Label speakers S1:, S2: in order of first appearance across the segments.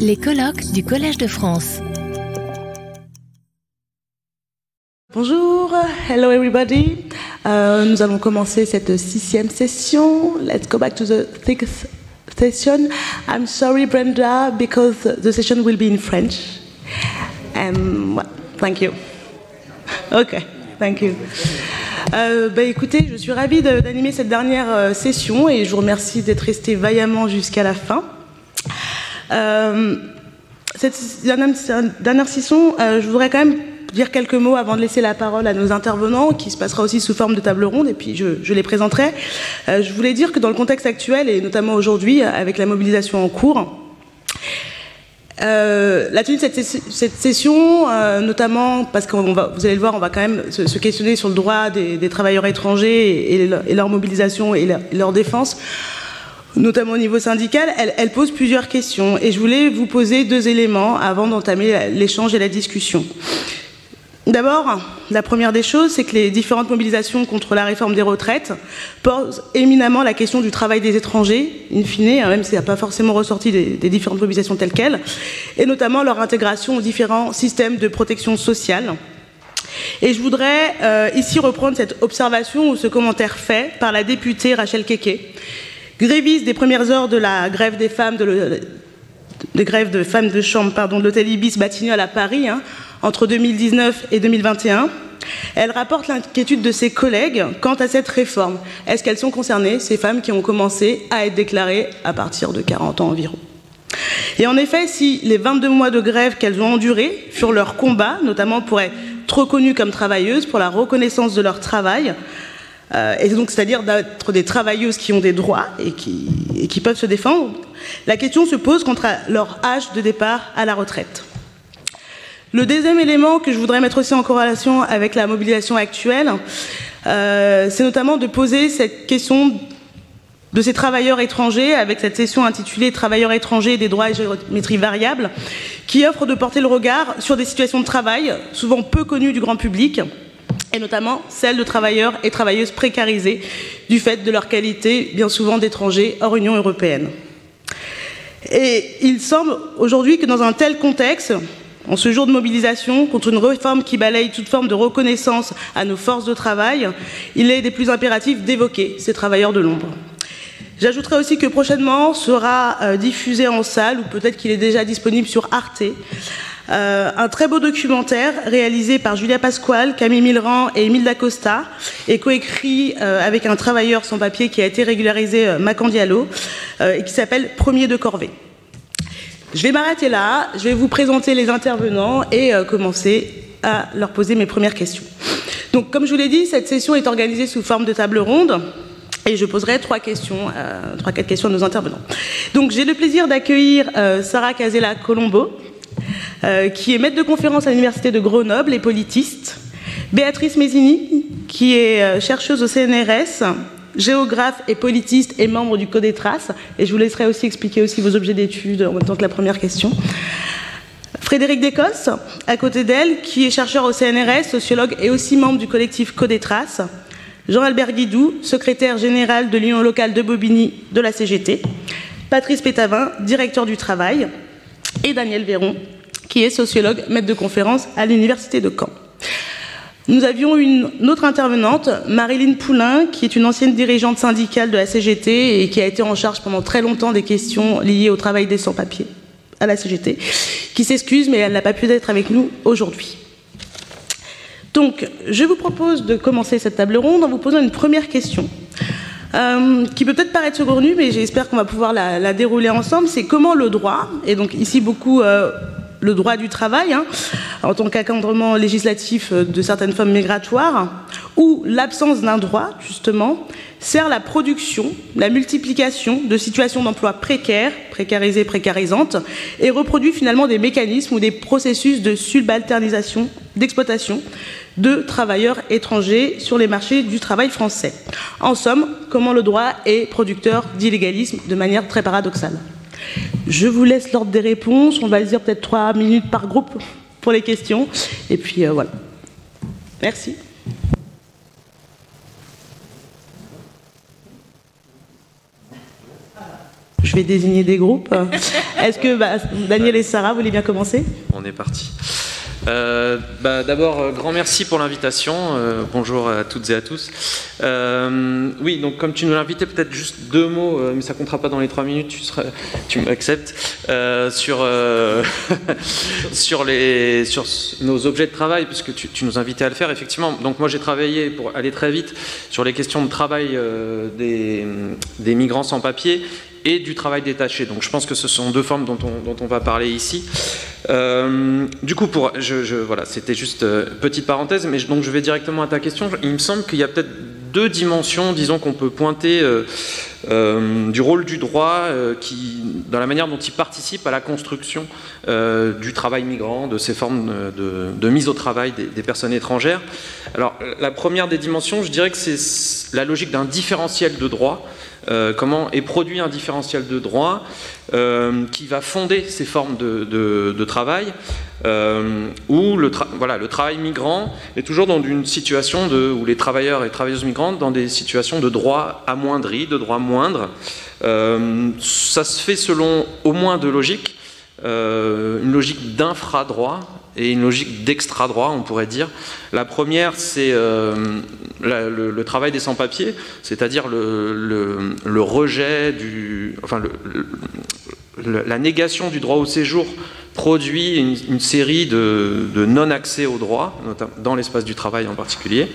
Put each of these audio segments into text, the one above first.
S1: Les colloques du Collège de France.
S2: Bonjour, hello everybody. Euh, nous allons commencer cette sixième session. Let's go back to the sixth session. I'm sorry, Brenda, because the session will be in French. And well, thank you. Okay, thank you. Euh, bah, écoutez, je suis ravie d'animer cette dernière euh, session et je vous remercie d'être resté vaillamment jusqu'à la fin. Euh, cette dernière session, euh, je voudrais quand même dire quelques mots avant de laisser la parole à nos intervenants, qui se passera aussi sous forme de table ronde, et puis je, les présenterai. Euh, je voulais dire que dans le contexte actuel, et notamment aujourd'hui, avec la mobilisation en cours, la tenue de cette, session, notamment parce que vous allez le voir, on va quand même se, questionner sur le droit des, travailleurs étrangers et, leur mobilisation et leur défense, notamment au niveau syndical, elle, pose plusieurs questions. Et je voulais vous poser deux éléments avant d'entamer l'échange et la discussion. D'abord, la première des choses, c'est que les différentes mobilisations contre la réforme des retraites posent éminemment la question du travail des étrangers, in fine, hein, même si ça n'a pas forcément ressorti des, des, différentes mobilisations telles quelles, et notamment leur intégration aux différents systèmes de protection sociale. Et je voudrais euh, ici reprendre cette observation ou ce commentaire fait par la députée Rachel Keke, gréviste des premières heures de la grève des femmes de, de grève de femmes de chambre pardon, de l'hôtel Ibis Batignolles à Paris, hein, entre 2019 et 2021. Elle rapporte l'inquiétude de ses collègues quant à cette réforme. Est-ce qu'elles sont concernées, ces femmes qui ont commencé à être déclarées à partir de 40 ans environ? Et en effet, si les 22 mois de grève qu'elles ont endurés furent leur combat, notamment pour être reconnues comme travailleuses, pour la reconnaissance de leur travail, euh, et donc c'est-à-dire d'être des travailleuses qui ont des droits et qui, peuvent se défendre, la question se pose quant à leur âge de départ à la retraite. Le deuxième élément que je voudrais mettre aussi en corrélation avec la mobilisation actuelle, euh, c'est notamment de poser cette question de ces travailleurs étrangers avec cette session intitulée Travailleurs étrangers des droits et géométrie variable, qui offre de porter le regard sur des situations de travail souvent peu connues du grand public, et notamment celles de travailleurs et travailleuses précarisés du fait de leur qualité bien souvent d'étrangers hors Union européenne. Et il semble aujourd'hui que dans un tel contexte, en ce jour de mobilisation contre une réforme qui balaye toute forme de reconnaissance à nos forces de travail, il est des plus impératifs d'évoquer ces travailleurs de l'ombre. J'ajouterai aussi que prochainement sera euh, diffusé en salle, ou peut-être qu'il est déjà disponible sur Arte, euh, un très beau documentaire réalisé par Julia Pasquale, Camille Milran et Emile Dacosta, et coécrit euh, avec un travailleur sans papier qui a été régularisé, euh, Macan Diallo, euh, et qui s'appelle Premier de Corvée. Je vais m'arrêter là, je vais vous présenter les intervenants et commencer à leur poser mes premières questions. Donc, comme je vous l'ai dit, cette session est organisée sous forme de table ronde. Et je poserai trois questions, trois quatre questions à nos intervenants. Donc j'ai le plaisir d'accueillir Sarah Casella Colombo, euh, qui est maître de conférence à l'université de Grenoble et politiste. Béatrice Mézini, qui est euh, chercheuse au CNRS, géographe et politiste et membre du Code des Traces. Et je vous laisserai aussi expliquer aussi vos objets d'études en même temps que la première question. Frédéric Descosses, à côté d'elle, qui est chercheur au CNRS, sociologue et aussi membre du collectif Code des Traces. Jean-Albert Guidou, secrétaire général de l'Union locale de Bobigny de la CGT. Patrice Pétavin, directeur du travail. Et Daniel Véron, qui est sociologue, maître de conférence à l'Université de Caen. Nous avions une autre intervenante, Marilyn Poulain, qui est une ancienne dirigeante syndicale de la CGT et qui a été en charge pendant très longtemps des questions liées au travail des sans-papiers à la CGT, qui s'excuse, mais elle n'a pas pu être avec nous aujourd'hui. Donc, je vous propose de commencer cette table ronde en vous posant une première question, euh, qui peut peut-être paraître saugrenue, mais j'espère qu'on va pouvoir la, dérouler ensemble. C'est comment le droit, et donc ici beaucoup euh, le droit du travail, hein, en tant qu'encadrement législatif de certaines formes migratoires, ou l'absence d'un droit, justement, sert la production, la multiplication de situations d'emploi précaires, précarisées, précarisantes, et reproduit finalement des mécanismes ou des processus de subalternisation, d'exploitation de travailleurs étrangers sur les marchés du travail français. En somme, comment le droit est producteur d'illégalisme de manière très paradoxale? Je vous laisse l'ordre des réponses. On va dire peut-être trois minutes par groupe pour les questions. Et puis euh, voilà. Merci. vais désigner des groupes. Est-ce que bah, Daniel et Sarah, vous voulez bien commencer?
S3: On est parti. Euh, bah, D'abord, euh, grand merci pour l'invitation. Euh, bonjour à toutes et à tous. Oui, donc comme tu nous invité, peut-être juste deux mots, mais ça comptera pas dans les trois minutes. Tu, m'acceptes sur sur les sur nos objets de travail, puisque tu, tu, nous invitais à le faire. Effectivement, donc moi j'ai travaillé pour aller très vite sur les questions de travail des, des migrants sans papier et du travail détaché. Donc je pense que ce sont deux formes dont on, va parler ici. Euh, du coup, pour, voilà, c'était juste euh, petite parenthèse, mais je, donc je vais directement à ta question. Il me semble qu'il y a peut-être deux dimensions, disons, qu'on peut pointer euh, euh du rôle du droit, qui, dans la manière dont il participe à la construction du travail migrant, de ces formes de, de mise au travail des, des, personnes étrangères. Alors, la première des dimensions, je dirais que c'est la logique d'un différentiel de droit. Euh, comment est produit un différentiel de droit euh, qui va fonder ces formes de, travail, euh, où le, travail migrant est toujours dans une situation de, où les travailleurs et travailleuses migrantes dans des situations de droit amoindri, de droit moindre. Ça se fait selon au moins deux logiques. Une logique d'infradroit et une logique d'extra-droit, on pourrait dire. La première, c'est euh, le, travail des sans-papiers, c'est-à-dire le, rejet du. Enfin, la négation du droit au séjour produit une, série de, non-accès au droit, dans l'espace du travail en particulier.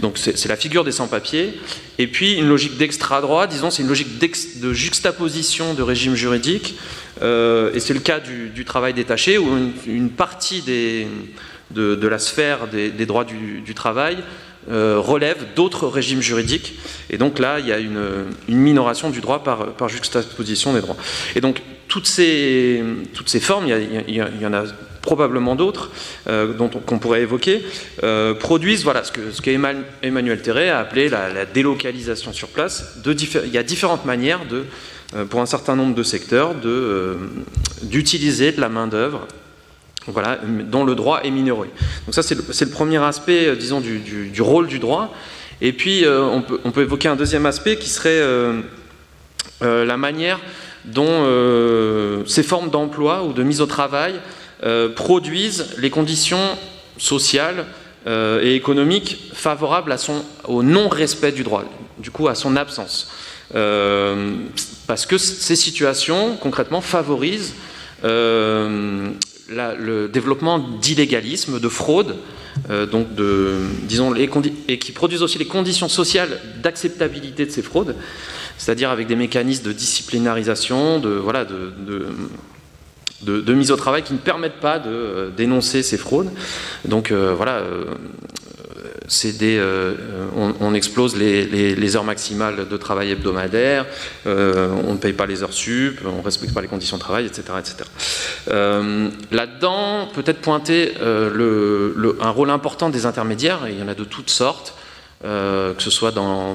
S3: Donc c'est la figure des sans-papiers. Et puis une logique d'extra-droit, disons, c'est une logique de juxtaposition de régimes juridiques. Euh, et c'est le cas du, travail détaché, où une, partie de, la sphère des, droits du, travail euh, relève d'autres régimes juridiques. Et donc là, il y a une, minoration du droit par, juxtaposition des droits. Et donc toutes ces, formes, il y, en a probablement d'autres euh, dont qu'on pourrait évoquer, produisent voilà, ce que, ce Emmanuel a appelé la, délocalisation sur place. Il y a différentes manières de, pour un certain nombre de secteurs euh, d'utiliser de, la main-d'œuvre voilà, dont le droit est minoré. Donc ça, c'est le, premier aspect, euh, disons, du, rôle du droit. Et puis, euh, on, peut, évoquer un deuxième aspect qui serait euh, euh, la manière dont ces formes d'emploi ou de mise au travail produisent les conditions sociales et économiques favorables à son, au non-respect du droit, du coup à son absence. Parce que ces situations, concrètement, favorisent la, le développement d'illégalisme, de fraude, euh, donc disons, et qui produisent aussi les conditions sociales d'acceptabilité de ces fraudes, c'est-à-dire avec des mécanismes de disciplinarisation, de, voilà, de, mise au travail qui ne permettent pas de euh, dénoncer ces fraudes. Donc euh, voilà, euh, des, euh, on, explose les, heures maximales de travail hebdomadaire, euh, on ne paye pas les heures sup, on ne respecte pas les conditions de travail, etc. etc. Euh, Là-dedans, peut-être pointer euh, un rôle important des intermédiaires, et il y en a de toutes sortes. Euh, que ce soit dans,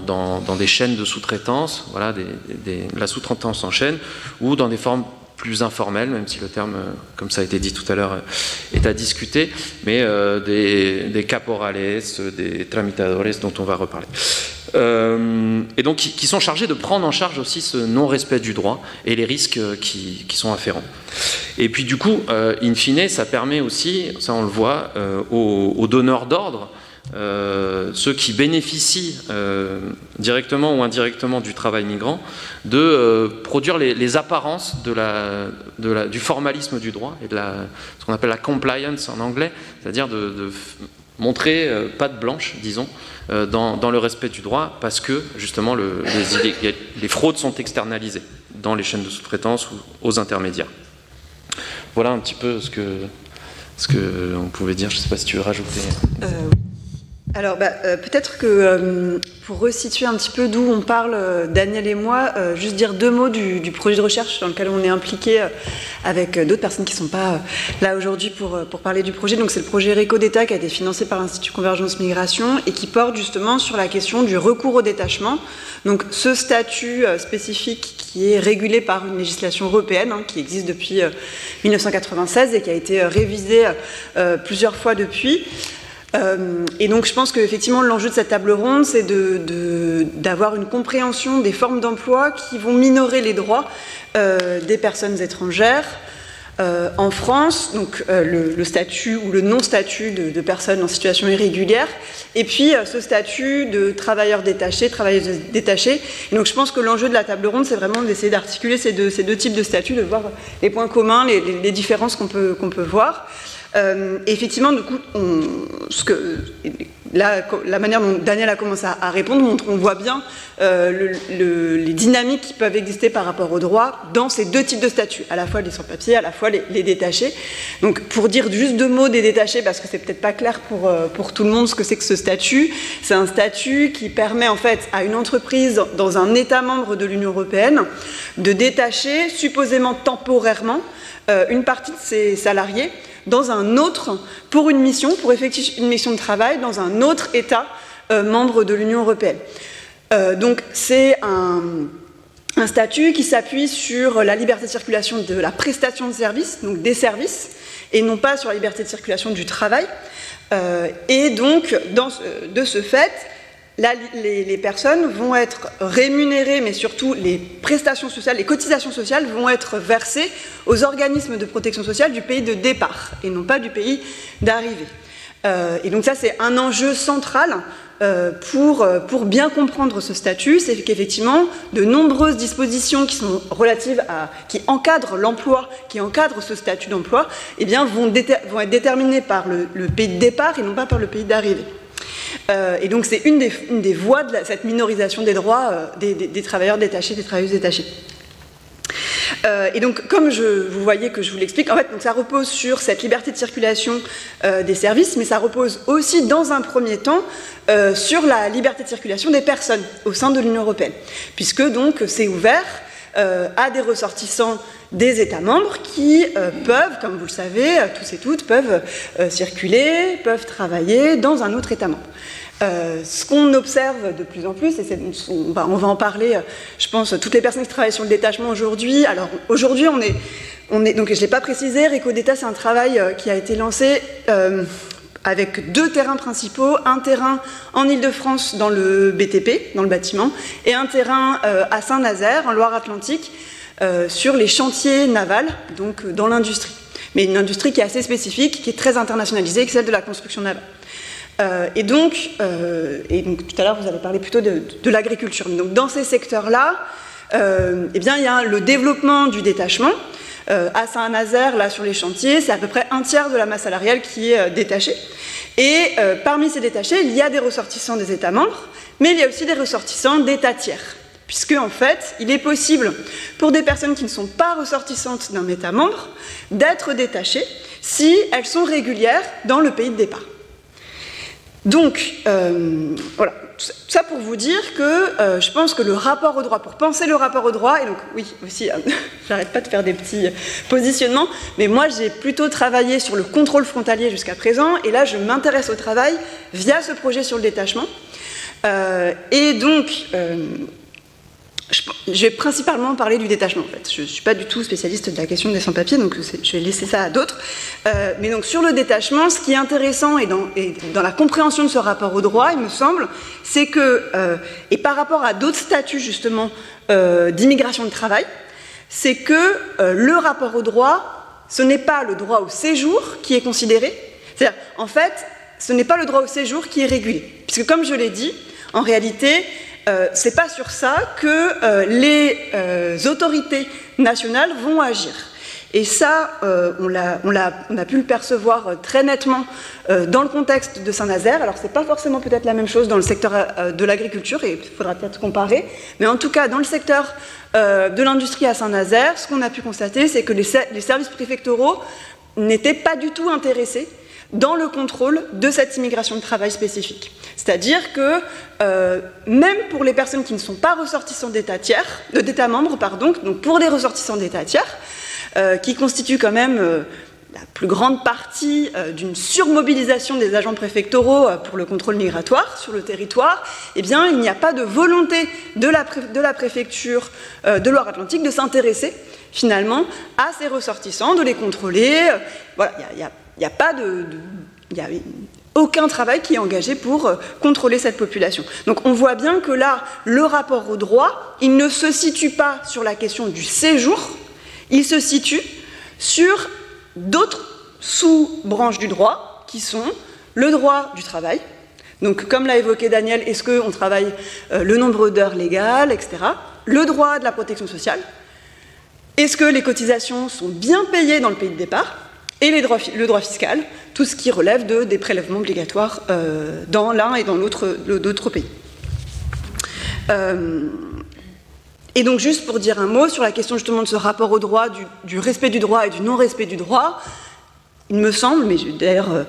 S3: des chaînes de sous-traitance, voilà, la sous-traitance en chaîne, ou dans des formes plus informel, même si le terme, comme ça a été dit tout à l'heure, est à discuter, mais euh, des, caporales, des tramitadores dont on va reparler. Euh, et donc qui, sont chargés de prendre en charge aussi ce non-respect du droit et les risques qui, sont afférents. Et puis du coup, euh, in fine, ça permet aussi, ça on le voit, euh, aux donneurs d'ordre, euh, ceux qui bénéficient euh, directement ou indirectement du travail migrant, de euh, produire les, apparences de la, du formalisme du droit et de la, ce qu'on appelle la compliance en anglais, c'est-à-dire de, montrer patte blanche, disons, dans, dans, le respect du droit, parce que justement le, les, les, fraudes sont externalisées dans les chaînes de sous-traitance ou aux intermédiaires. Voilà un petit peu ce que, ce que on pouvait dire. Je ne sais pas si tu veux rajouter.
S4: Alors bah, euh, peut-être que euh, pour resituer un petit peu d'où on parle, euh, Daniel et moi, juste dire deux mots du, projet de recherche dans lequel on est impliqué avec d'autres personnes qui ne sont pas là aujourd'hui pour, parler du projet. Donc c'est le projet RECO d'État qui a été financé par l'Institut Convergence Migration et qui porte justement sur la question du recours au détachement. Donc ce statut spécifique qui est régulé par une législation européenne hein, qui existe depuis 1996 et qui a été révisé plusieurs fois depuis. Et donc je pense qu'effectivement l'enjeu de cette table ronde, c'est d'avoir une compréhension des formes d'emploi qui vont minorer les droits des personnes étrangères, euh, en France, donc euh, le, statut ou le non-statut de, personnes en situation irrégulière, et puis euh, ce statut de travailleurs détachés, travailleuses détachées. Et donc je pense que l'enjeu de la table ronde, c'est vraiment d'essayer d'articuler ces deux, types de statuts, de voir les points communs, les, différences qu'on peut voir. Effectivement, du coup, la manière dont Daniel a commencé à, répondre montre, on voit bien euh, les dynamiques qui peuvent exister par rapport aux droits dans ces deux types de statuts, à la fois les sans-papiers, à la fois les, détachés. Donc, pour dire juste deux mots des détachés, parce que c'est peut-être pas clair euh, pour tout le monde ce que c'est que ce statut, c'est un statut qui permet en fait à une entreprise dans un État membre de l'Union européenne de détacher, supposément temporairement, euh, une partie de ses salariés dans un autre, pour une mission, pour effectuer une mission de travail dans un autre État euh, membre de l'Union européenne. Euh, donc c'est un, statut qui s'appuie sur la liberté de circulation de la prestation de services, donc des services, et non pas sur la liberté de circulation du travail. Et donc, de ce fait, les, personnes vont être rémunérées, mais surtout les prestations sociales, les cotisations sociales vont être versées aux organismes de protection sociale du pays de départ et non pas du pays d'arrivée. Euh, et donc ça, c'est un enjeu central euh, pour, euh, pour, bien comprendre ce statut, c'est qu'effectivement, de nombreuses dispositions qui sont relatives à, qui encadrent l'emploi, qui encadrent ce statut d'emploi, eh bien, vont, être déterminées par le pays de départ et non pas par le pays d'arrivée. Euh, et donc c'est une des, voies de cette minorisation des droits euh, des, travailleurs détachés, des travailleuses détachées. Euh, et donc, comme je, vous voyez que je vous l'explique, en fait, ça repose sur cette liberté de circulation des services, mais ça repose aussi, dans un premier temps, sur la liberté de circulation des personnes au sein de l'Union européenne, puisque donc c'est ouvert à des ressortissants des États membres qui euh, peuvent, comme vous le savez, euh, tous et toutes, peuvent euh, circuler, peuvent travailler dans un autre État membre. ce qu'on observe de plus en plus, et on, va, en parler, je pense, toutes les personnes qui travaillent sur le détachement aujourd'hui. Alors aujourd'hui, on est, on est, donc je ne l'ai pas précisé, Réco d'État, c'est un travail qui a été lancé avec deux terrains principaux, un terrain en Ile-de-France dans le BTP, dans le bâtiment, et un terrain à Saint-Nazaire, en Loire-Atlantique, euh, sur les chantiers navals, donc euh, dans l'industrie. Mais une industrie qui est assez spécifique, qui est très internationalisée, qui est celle de la construction navale. Euh, et, donc, tout à l'heure, vous avez parlé plutôt de, l'agriculture. Donc, dans ces secteurs-là, eh bien, il y a le développement du détachement. à Saint-Nazaire, là, sur les chantiers, c'est à peu près un tiers de la masse salariale qui est détachée. Et parmi ces détachés, il y a des ressortissants des États membres, mais il y a aussi des ressortissants d'États tiers puisque en fait, il est possible pour des personnes qui ne sont pas ressortissantes d'un État membre d'être détachées si elles sont régulières dans le pays de départ. Donc, euh, voilà, tout ça pour vous dire que euh, je pense que le rapport au droit, pour penser le rapport au droit, et donc oui, aussi, euh, j'arrête pas de faire des petits positionnements, mais moi j'ai plutôt travaillé sur le contrôle frontalier jusqu'à présent, et là je m'intéresse au travail via ce projet sur le détachement. et donc, je vais principalement parler du détachement en fait. Je ne suis pas du tout spécialiste de la question des sans-papiers, donc je vais laisser ça à d'autres. Euh, mais donc sur le détachement, ce qui est intéressant et dans, la compréhension de ce rapport au droit, il me semble, c'est que, euh, et par rapport à d'autres statuts justement euh, d'immigration de travail, c'est que le rapport au droit, ce n'est pas le droit au séjour qui est considéré, c'est-à-dire en fait, ce n'est pas le droit au séjour qui est régulé. Puisque comme je l'ai dit, en réalité, euh, c'est pas sur ça que euh, les euh, autorités nationales vont agir. Et ça, on, a, pu le percevoir très nettement dans le contexte de Saint-Nazaire. Alors, c'est pas forcément peut-être la même chose dans le secteur de l'agriculture, et il faudra peut-être comparer. Mais en tout cas, dans le secteur de l'industrie à Saint-Nazaire, ce qu'on a pu constater, c'est que les services préfectoraux n'étaient pas du tout intéressés dans le contrôle de cette immigration de travail spécifique. C'est-à-dire que euh, même pour les personnes qui ne sont pas ressortissants d'État tiers, d'État membre, pardon, donc pour des ressortissants d'État tiers, euh, qui constituent quand même euh, la plus grande partie d'une surmobilisation des agents préfectoraux pour le contrôle migratoire sur le territoire, eh bien, il n'y a pas de volonté de la, de préfecture de Loire-Atlantique de s'intéresser finalement à ces ressortissants, de les contrôler. Voilà, il a, a, pas de, aucun travail qui est engagé pour euh, contrôler cette population. Donc on voit bien que là, le rapport au droit, il ne se situe pas sur la question du séjour, il se situe sur d'autres sous-branches du droit qui sont le droit du travail. Donc comme l'a évoqué Daniel, est-ce qu'on travaille euh, le nombre d'heures légales, etc. Le droit de la protection sociale. Est-ce que les cotisations sont bien payées dans le pays de départ? Et le droit fiscal, tout ce qui relève de, des prélèvements obligatoires euh, dans l'un et dans l'autre pays. Euh, et donc juste pour dire un mot sur la question justement de ce rapport au droit, du respect du droit et du non-respect du droit, il me semble, mais d'ailleurs euh,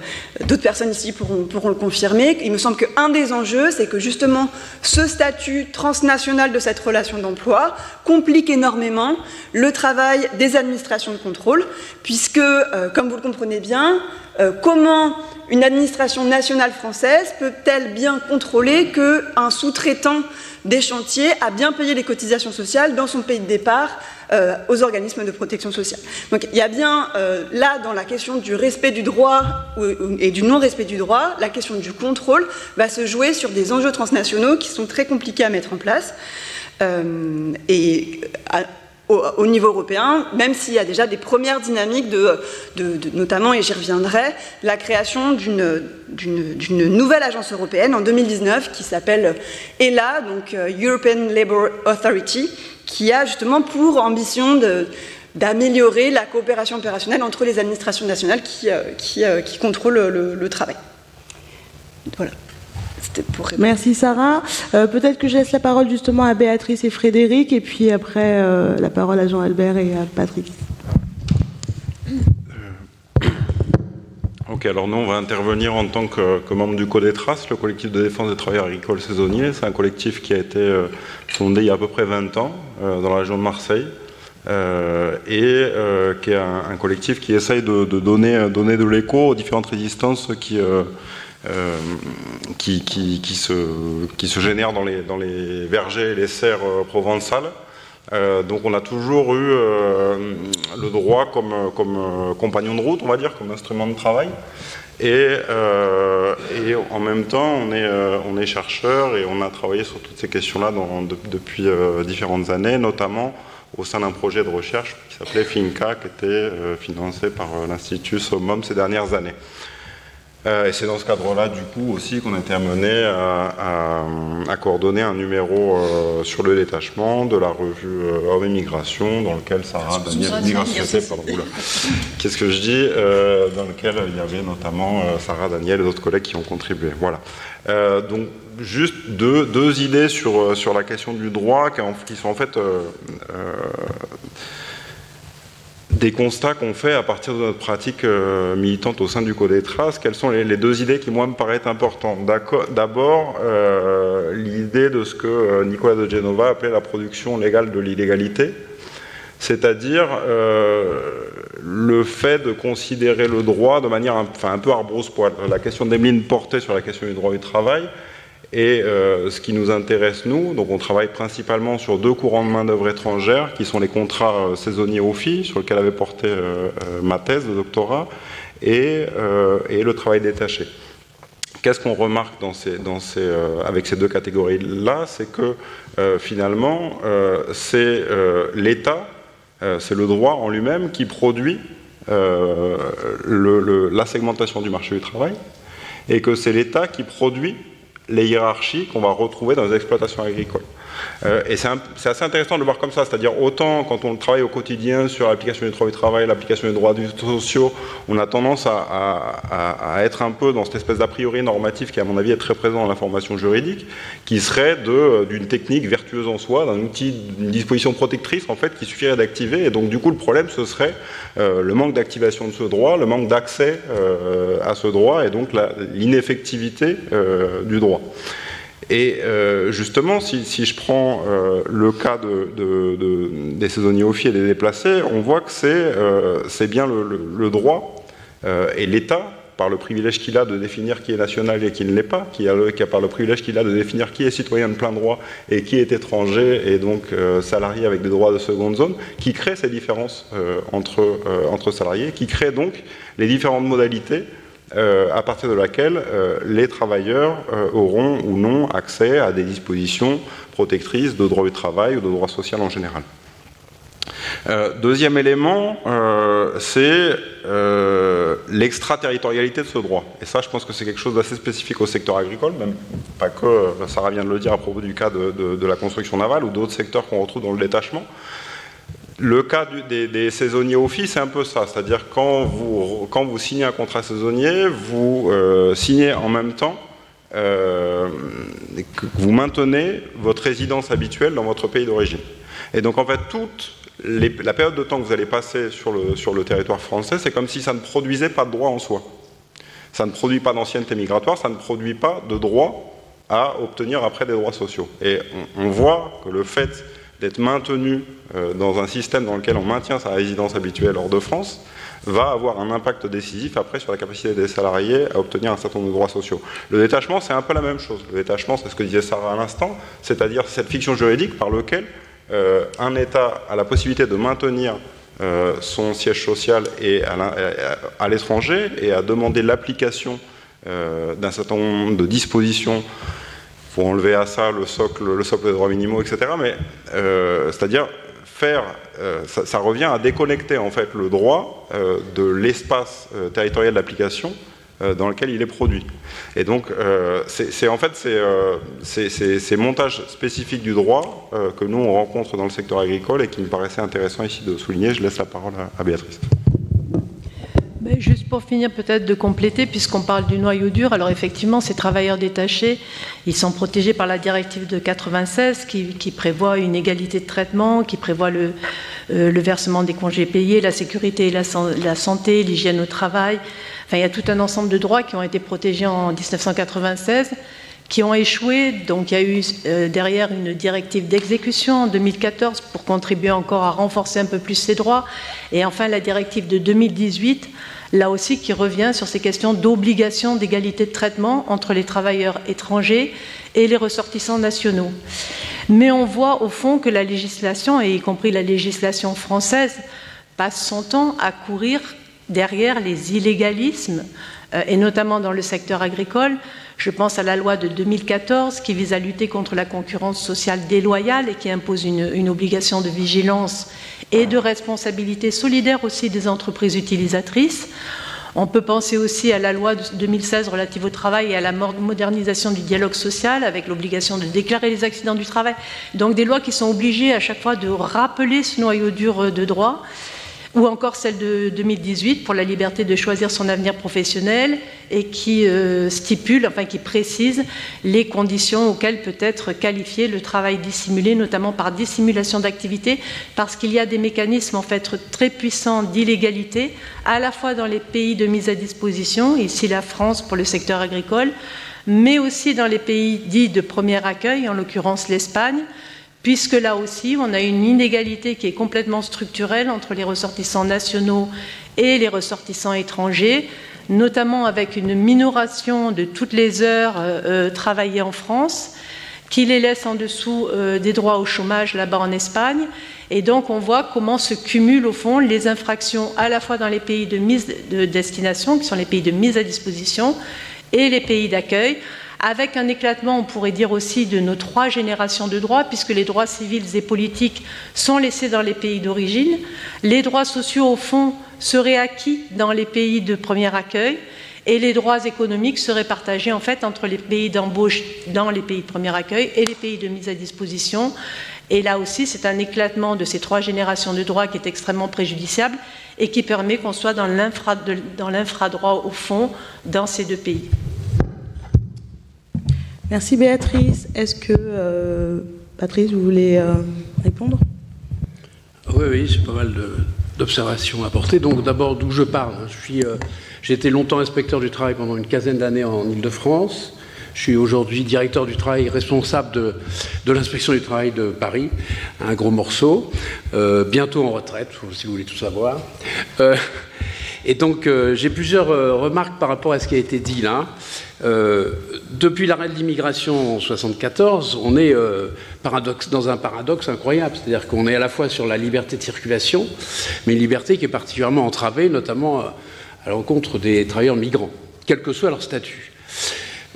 S4: d'autres personnes ici pourront, le confirmer, il me semble qu'un des enjeux, c'est que justement ce statut transnational de cette relation d'emploi complique énormément le travail des administrations de contrôle, puisque, euh, comme vous le comprenez bien, euh, comment une administration nationale française peut-elle bien contrôler qu'un sous-traitant des chantiers a bien payé les cotisations sociales dans son pays de départ euh, aux organismes de protection sociale. Donc il y a bien euh, là, dans la question du respect du droit et du non-respect du droit, la question du contrôle va se jouer sur des enjeux transnationaux qui sont très compliqués à mettre en place. Euh, et au, niveau européen, même s'il y a déjà des premières dynamiques de, notamment, et j'y reviendrai, la création d'une nouvelle agence européenne en 2019 qui s'appelle ELA, donc European Labour Authority, qui a justement pour ambition d'améliorer la coopération opérationnelle entre les administrations nationales qui, euh, euh, qui, contrôlent le, travail. Voilà.
S2: Pour Merci Sarah. Euh, peut-être que je laisse la parole justement à Béatrice et Frédéric, et puis après la parole à Jean-Albert et à Patrick.
S5: Ok, alors nous, on va intervenir en tant que, membre du Codetras, le collectif de défense des travailleurs agricoles saisonniers. C'est un collectif qui a été euh, fondé il y a à peu près 20 ans euh, dans la région de Marseille. Euh, et qui est un, collectif qui essaye de, donner, donner, de l'écho aux différentes résistances qui, qui, qui, se, qui, génèrent dans les, vergers et les serres provençales. Euh, donc on a toujours eu euh, le droit comme, euh, compagnon de route, on va dire, comme instrument de travail. Et, en même temps, on est, on est chercheur et on a travaillé sur toutes ces questions-là depuis différentes années, notamment au sein d'un projet de recherche qui s'appelait FINCA, qui était financé par l'Institut SOMOM ces dernières années. Euh, et c'est dans ce cadre-là, du coup, aussi qu'on a été amené à, coordonner un numéro euh, sur le détachement de la revue euh, Homme et Migration, dans lequel Sarah Daniel, qu'est-ce que je dis, dans lequel il y avait notamment Sarah Daniel et d'autres collègues qui ont contribué. Voilà. donc, juste deux, deux, idées sur, sur la question du droit qui, qui sont en fait des constats qu'on fait à partir de notre pratique euh, militante au sein du Code des Traces. Quelles sont les, deux idées qui, moi, me paraissent importantes D'abord, euh, l'idée de ce que euh, Nicolas de Genova appelait la production légale de l'illégalité, c'est-à-dire le fait de considérer le droit de manière enfin, un peu arbrousse-poil. La question d'Emeline portait sur la question du droit du travail, et euh, ce qui nous intéresse, nous, donc on travaille principalement sur deux courants de main-d'œuvre étrangère, qui sont les contrats euh, saisonniers au FI, sur lesquels avait porté euh, ma thèse de doctorat, et, le travail détaché. Qu'est-ce qu'on remarque avec ces deux catégories-là? C'est que finalement, c'est l'État, c'est le droit en lui-même qui produit la segmentation du marché du travail, et que c'est l'État qui produit les hiérarchies qu'on va retrouver dans les exploitations agricoles. Euh, et c'est assez intéressant de le voir comme ça, c'est-à-dire autant quand on travaille au quotidien sur l'application du droit du travail, l'application des droits sociaux, on a tendance à, être un peu dans cette espèce d'a priori normatif qui, à mon avis, est très présent dans l'information juridique, qui serait d'une technique vertueuse en soi, d'un outil, d'une disposition protectrice, en fait, qui suffirait d'activer. Et donc, du coup, le problème, ce serait euh, le manque d'activation de ce droit, le manque d'accès euh, à ce droit, et donc l'ineffectivité du droit. Et euh, justement, si, je prends euh, le cas des saisonniers au et des déplacés, on voit que c'est euh, bien le, droit et l'État, par le privilège qu'il a de définir qui est national et qui ne l'est pas, qui a, par le privilège qu'il a de définir qui est citoyen de plein droit et qui est étranger et donc salarié avec des droits de seconde zone, qui crée ces différences entre, entre salariés, qui crée donc les différentes modalités à partir de laquelle les travailleurs auront ou non accès à des dispositions protectrices de droits du travail ou de droits sociaux en général. Euh, deuxième élément, euh, c'est euh, l'extraterritorialité de ce droit. Et ça, je pense que c'est quelque chose d'assez spécifique au secteur agricole, même pas que, Sarah vient de le dire à propos du cas de, la construction navale ou d'autres secteurs qu'on retrouve dans le détachement. Le cas des, saisonniers office, c'est un peu ça. C'est-à-dire quand vous, quand vous signez un contrat saisonnier, vous signez en même temps que vous maintenez votre résidence habituelle dans votre pays d'origine. Et donc en fait, toute la période de temps que vous allez passer sur le territoire français, c'est comme si ça ne produisait pas de droit en soi. Ça ne produit pas d'ancienneté migratoire, ça ne produit pas de droit à obtenir après des droits sociaux. Et on, voit que le fait d'être maintenu euh, dans un système dans lequel on maintient sa résidence habituelle hors de France va avoir un impact décisif après sur la capacité des salariés à obtenir un certain nombre de droits sociaux. Le détachement, c'est un peu la même chose. Le détachement, c'est ce que disait Sarah à l'instant, c'est-à-dire cette fiction juridique par laquelle euh, un État a la possibilité de maintenir euh, son siège social et à l'étranger et à demander l'application d'un certain nombre de dispositions pour enlever à ça le socle, le socle des droits minimaux, etc. Mais c'est-à-dire faire, ça, revient à déconnecter en fait le droit de l'espace territorial d'application euh, dans lequel il est produit. Et donc, euh, c'est en fait euh, ces montages spécifiques du droit que nous on rencontre dans le secteur agricole et qui me paraissait intéressant ici de souligner. Je laisse la parole à, Béatrice.
S6: Ben, juste pour finir, peut-être de compléter, puisqu'on parle du noyau dur. Alors effectivement, ces travailleurs détachés, ils sont protégés par la directive de 96 qui, prévoit une égalité de traitement, qui prévoit le, le versement des congés payés, la sécurité et la, santé, l'hygiène au travail, il y a tout un ensemble de droits qui ont été protégés en 1996, qui ont échoué. Donc, il y a eu euh, derrière une directive d'exécution en 2014 pour contribuer encore à renforcer un peu plus ces droits. Et enfin, la directive de 2018, là aussi, qui revient sur ces questions d'obligation d'égalité de traitement entre les travailleurs étrangers et les ressortissants nationaux. Mais on voit au fond que la législation, et y compris la législation française, passe son temps à courir derrière les illégalismes, euh, et notamment dans le secteur agricole. Je pense à la loi de 2014 qui vise à lutter contre la concurrence sociale déloyale et qui impose une, obligation de vigilance et de responsabilité solidaire aussi des entreprises utilisatrices. On peut penser aussi à la loi de 2016 relative au travail et à la modernisation du dialogue social avec l'obligation de déclarer les accidents du travail. Donc des lois qui sont obligées à chaque fois de rappeler ce noyau dur de droit ou encore celle de 2018 pour la liberté de choisir son avenir professionnel et qui euh, stipule, enfin qui précise les conditions auxquelles peut être qualifié le travail dissimulé, notamment par dissimulation d'activité, parce qu'il y a des mécanismes en fait très puissants d'illégalité, à la fois dans les pays de mise à disposition, ici la France pour le secteur agricole, mais aussi dans les pays dits de premier accueil, en l'occurrence l'Espagne, puisque là aussi, on a une inégalité qui est complètement structurelle entre les ressortissants nationaux et les ressortissants étrangers, notamment avec une minoration de toutes les heures euh, euh, travaillées en France, qui les laisse en dessous euh, des droits au chômage là-bas en Espagne. Et donc, on voit comment se cumulent au fond les infractions à la fois dans les pays de, mise de destination, qui sont les pays de mise à disposition, et les pays d'accueil, avec un éclatement, on pourrait dire aussi, de nos trois générations de droits, puisque les droits civils et politiques sont laissés dans les pays d'origine, les droits sociaux, au fond, seraient acquis dans les pays de premier accueil, et les droits économiques seraient partagés en fait entre les pays d'embauche dans les pays de premier accueil et les pays de mise à disposition. Et là aussi, c'est un éclatement de ces trois générations de droits qui est extrêmement préjudiciable et qui permet qu'on soit dans l'infradroit au fond dans ces deux pays.
S2: Merci Béatrice. Est-ce que, euh, Patrice, vous voulez euh, répondre?
S7: Oui, oui, c'est pas mal d'observations à porter. Donc d'abord, d'où je parle. Euh, j'ai été longtemps inspecteur du travail pendant une quinzaine d'années en Ile-de-France. Je suis aujourd'hui directeur du travail responsable de l'inspection du travail de Paris, un gros morceau, bientôt en retraite, si vous voulez tout savoir. Et donc j'ai plusieurs remarques par rapport à ce qui a été dit là. Euh, depuis l'arrêt de l'immigration en 1974, on est euh, dans un paradoxe incroyable. C'est-à-dire qu'on est à la fois sur la liberté de circulation, mais une liberté qui est particulièrement entravée, notamment euh, à l'encontre des travailleurs migrants. quel que soit leur statut.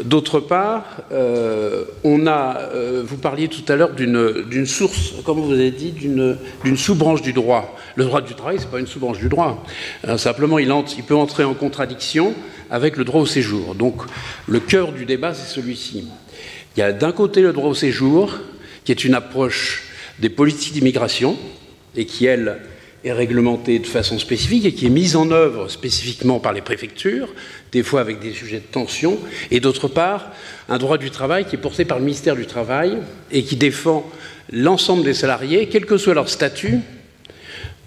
S7: D'autre part, euh, on a, euh, vous parliez tout à l'heure d'une source, comme vous avez dit, d'une sous-branche du droit. Le droit du travail, ce n'est pas une sous-branche du droit. Euh, simplement, il, il, peut entrer en contradiction avec le droit au séjour. Donc, le cœur du débat, c'est celui-ci. Il y a d'un côté le droit au séjour, qui est une approche des politiques d'immigration, et qui, elle, est réglementée de façon spécifique et qui est mise en œuvre spécifiquement par les préfectures, des fois avec des sujets de tension, et d'autre part, un droit du travail qui est porté par le ministère du Travail et qui défend l'ensemble des salariés, quel que soit leur statut,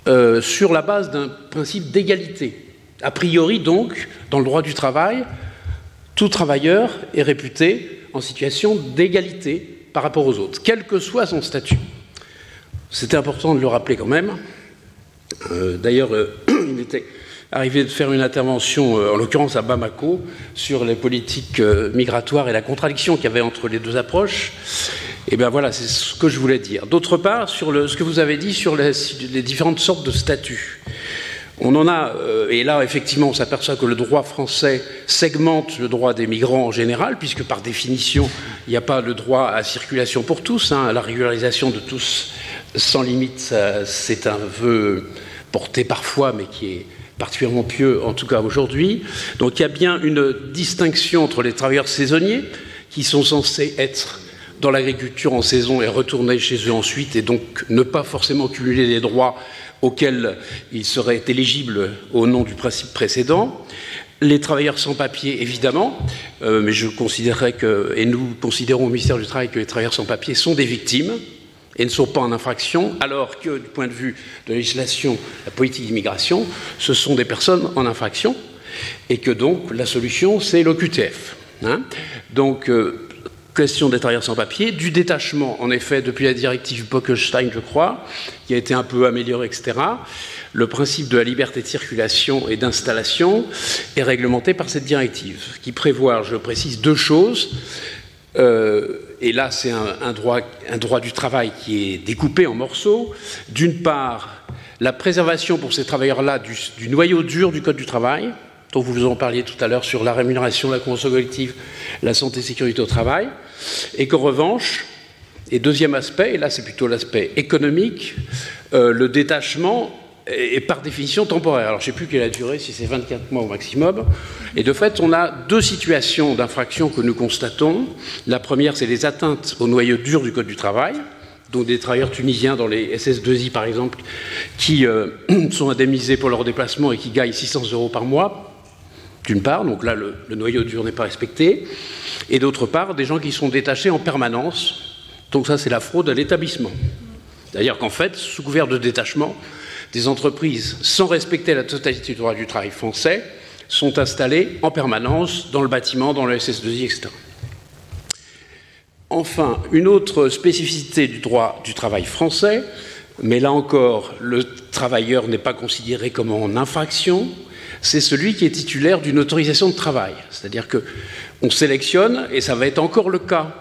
S7: euh, sur la base d'un principe d'égalité. A priori, donc, dans le droit du travail, tout travailleur est réputé en situation d'égalité par rapport aux autres, quel que soit son statut. C'était important de le rappeler quand même. Euh, d'ailleurs, euh, il était arrivé de faire une intervention, euh, en l'occurrence à Bamako, sur les politiques migratoires et la contradiction qu'il y avait entre les deux approches. Et bien voilà, c'est ce que je voulais dire. D'autre part, sur le, ce que vous avez dit sur les, les différentes sortes de statuts. On en a, et là effectivement on s'aperçoit que le droit français segmente le droit des migrants en général, puisque par définition il n'y a pas le droit à circulation pour tous, hein, à la régularisation de tous sans limite, c'est un vœu porté parfois, mais qui est particulièrement pieux, en tout cas aujourd'hui. Donc il y a bien une distinction entre les travailleurs saisonniers, qui sont censés être dans l'agriculture en saison et retourner chez eux ensuite, et donc ne pas forcément cumuler les droits auxquels ils seraient éligibles au nom du principe précédent. Les travailleurs sans papier, évidemment, euh, mais je considérerais que, et nous considérons au ministère du Travail que les travailleurs sans papier sont des victimes, et ne sont pas en infraction, alors que du point de vue de la législation, la politique d'immigration, ce sont des personnes en infraction, et que donc la solution, c'est l'OQTF. Hein. donc, euh, question des travailleurs sans papier, du détachement, en effet, depuis la directive Bockelstein, je crois, qui a été un peu améliorée, etc. Le principe de la liberté de circulation et d'installation est réglementé par cette directive, qui prévoit, je précise, deux choses. Euh, et là, c'est un, droit, du travail qui est découpé en morceaux. D'une part, la préservation pour ces travailleurs-là du, noyau dur du Code du travail, dont vous en parliez tout à l'heure sur la rémunération, la convention collective, la santé et sécurité au travail, et qu'en revanche, et deuxième aspect, et là c'est plutôt l'aspect économique, euh, le détachement est par définition temporaire. Alors je ne sais plus quelle la durée, si c'est 24 mois au maximum. Et de fait, on a deux situations d'infraction que nous constatons. La première, c'est les atteintes au noyau dur du Code du travail, dont des travailleurs tunisiens dans les SS2I par exemple, qui euh, sont indemnisés pour leur déplacement et qui gagnent 600 euros par mois, d'une part, donc là le, le noyau dur n'est pas respecté, et d'autre part, des gens qui sont détachés en permanence. Donc ça, c'est la fraude à l'établissement. D'ailleurs qu'en fait, sous couvert de détachement, des entreprises, sans respecter la totalité du droit du travail français, sont installées en permanence dans le bâtiment, dans le SS2I, etc. Enfin, une autre spécificité du droit du travail français, mais là encore, le travailleur n'est pas considéré comme en infraction, c'est celui qui est titulaire d'une autorisation de travail. C'est-à-dire qu'on sélectionne, et ça va être encore le cas,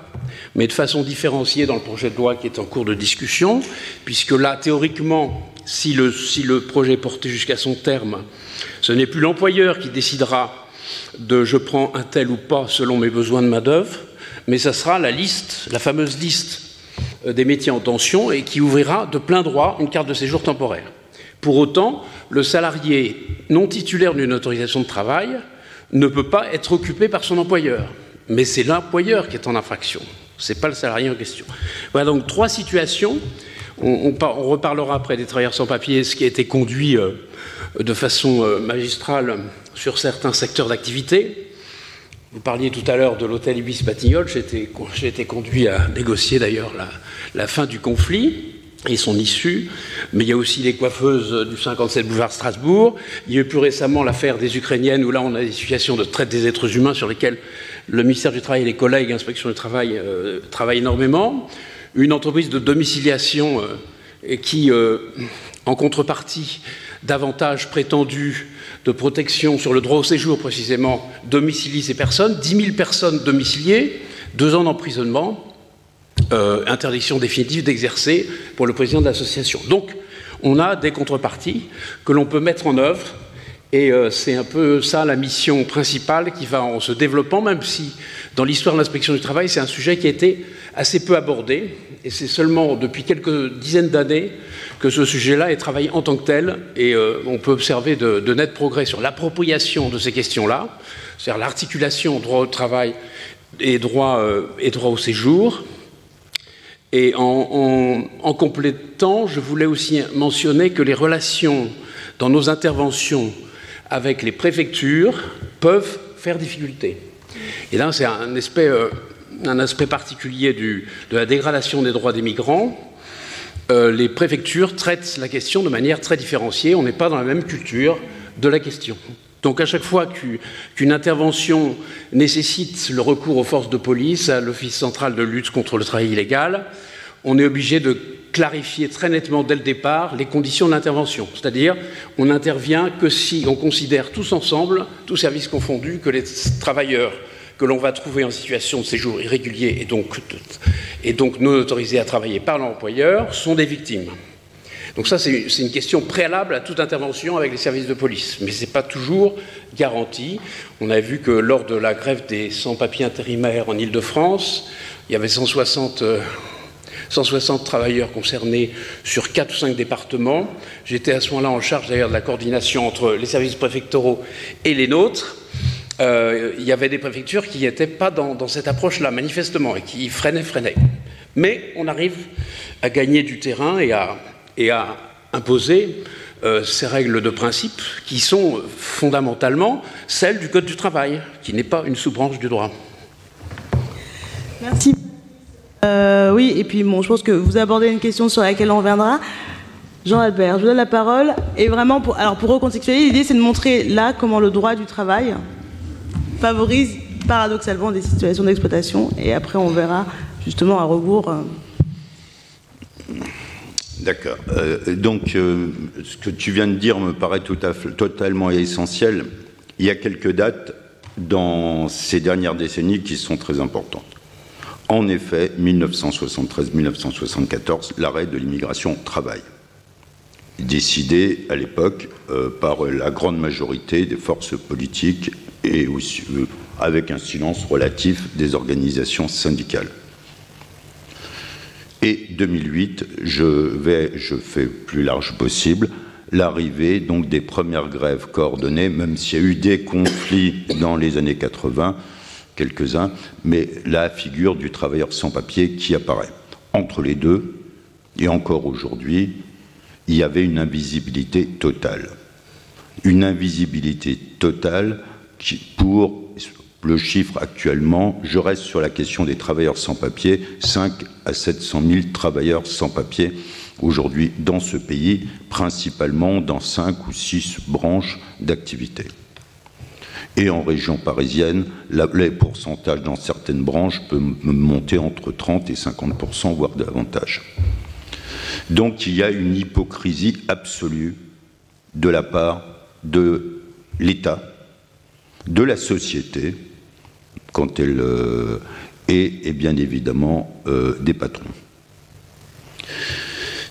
S7: mais de façon différenciée dans le projet de loi qui est en cours de discussion, puisque là, théoriquement, si le, projet est porté jusqu'à son terme, ce n'est plus l'employeur qui décidera de je prends un tel ou pas selon mes besoins de main-d'œuvre, mais ce sera la liste, la fameuse liste euh, des métiers en tension et qui ouvrira de plein droit une carte de séjour temporaire. Pour autant, le salarié non titulaire d'une autorisation de travail ne peut pas être occupé par son employeur, mais c'est l'employeur qui est en infraction, ce n'est pas le salarié en question. Voilà donc trois situations on, reparlera après des travailleurs sans papier, ce qui a été conduit euh, de façon euh, magistrale sur certains secteurs d'activité. Vous parliez tout à l'heure de l'hôtel Ibis Batignolles. J'ai été conduit à négocier d'ailleurs la, fin du conflit et son issue. Mais il y a aussi les coiffeuses du 57 boulevard Strasbourg. Il y a eu plus récemment l'affaire des Ukrainiennes où là on a des situations de traite des êtres humains sur lesquelles le ministère du Travail et les collègues inspection du travail euh, travaillent énormément une entreprise de domiciliation euh, qui, euh, en contrepartie d'avantages prétendus de protection sur le droit au séjour précisément, domicilie ces personnes, 10 000 personnes domiciliées, deux ans d'emprisonnement, interdiction définitive d'exercer pour le président de l'association. Donc, on a des contreparties que l'on peut mettre en œuvre Et euh, c'est un peu ça la mission principale qui va en se développant, même si dans l'histoire de l'inspection du travail, c'est un sujet qui a été assez peu abordé. Et c'est seulement depuis quelques dizaines d'années que ce sujet-là est travaillé en tant que tel. Et euh, on peut observer de, nets progrès sur l'appropriation de ces questions-là, c'est-à-dire l'articulation droit au travail et droit, euh, et droit au séjour. Et en, en complétant, je voulais aussi mentionner que les relations dans nos interventions avec les préfectures peuvent faire difficulté. Et là, c'est un aspect, euh, un aspect particulier du, de la dégradation des droits des migrants. Euh, les préfectures traitent la question de manière très différenciée. On n'est pas dans la même culture de la question. Donc à chaque fois qu'une intervention nécessite le recours aux forces de police, à l'Office central de lutte contre le travail illégal, on est obligé de clarifier très nettement dès le départ les conditions d'intervention. C'est-à-dire, on n'intervient que si on considère tous ensemble, tous services confondus, que les travailleurs que l'on va trouver en situation de séjour irrégulier et donc, non autorisés à travailler par l'employeur sont des victimes. Donc ça, c'est une question préalable à toute intervention avec les services de police. Mais ce n'est pas toujours garanti. On a vu que lors de la grève des sans-papiers intérimaires en Ile-de-France, il y avait 160 160 travailleurs concernés sur 4 ou 5 départements. J'étais à ce moment-là en charge d'ailleurs de la coordination entre les services préfectoraux et les nôtres. Euh, il y avait des préfectures qui n'étaient pas dans, cette approche-là, manifestement, et qui freinaient, freinaient. Mais on arrive à gagner du terrain et à, imposer euh, ces règles de principe qui sont fondamentalement celles du Code du travail, qui n'est pas une sous-branche du droit.
S2: Merci. Euh, oui, et puis bon, je pense que vous abordez une question sur laquelle on reviendra. Jean-Albert, je vous donne la parole. Et vraiment, pour, alors pour recontextualiser, l'idée c'est de montrer là comment le droit du travail favorise paradoxalement des situations d'exploitation. Et après, on verra justement à rebours. Euh.
S8: D'accord. Euh, donc, ce que tu viens de dire me paraît tout à fait, totalement essentiel. Il y a quelques dates dans ces dernières décennies qui sont très importantes. En effet, 1973-1974, l'arrêt de l'immigration travail, décidé à l'époque euh, par la grande majorité des forces politiques et euh, avec un silence relatif des organisations syndicales. Et 2008, je vais, fais plus large possible, l'arrivée donc des premières grèves coordonnées, même s'il y a eu des conflits dans les années 80, quelques-uns, mais la figure du travailleur sans papier qui apparaît. Entre les deux, et encore aujourd'hui, il y avait une invisibilité totale. Une invisibilité totale pour le chiffre actuellement, je reste sur la question des travailleurs sans papier, 5 à 700 000 travailleurs sans papier aujourd'hui dans ce pays, principalement dans 5 ou 6 branches d'activité et en région parisienne, les pourcentages dans certaines branches peuvent monter entre 30 et 50% voire davantage. Donc il y a une hypocrisie absolue de la part de l'État, de la société, quand elle euh, et bien évidemment euh, des patrons.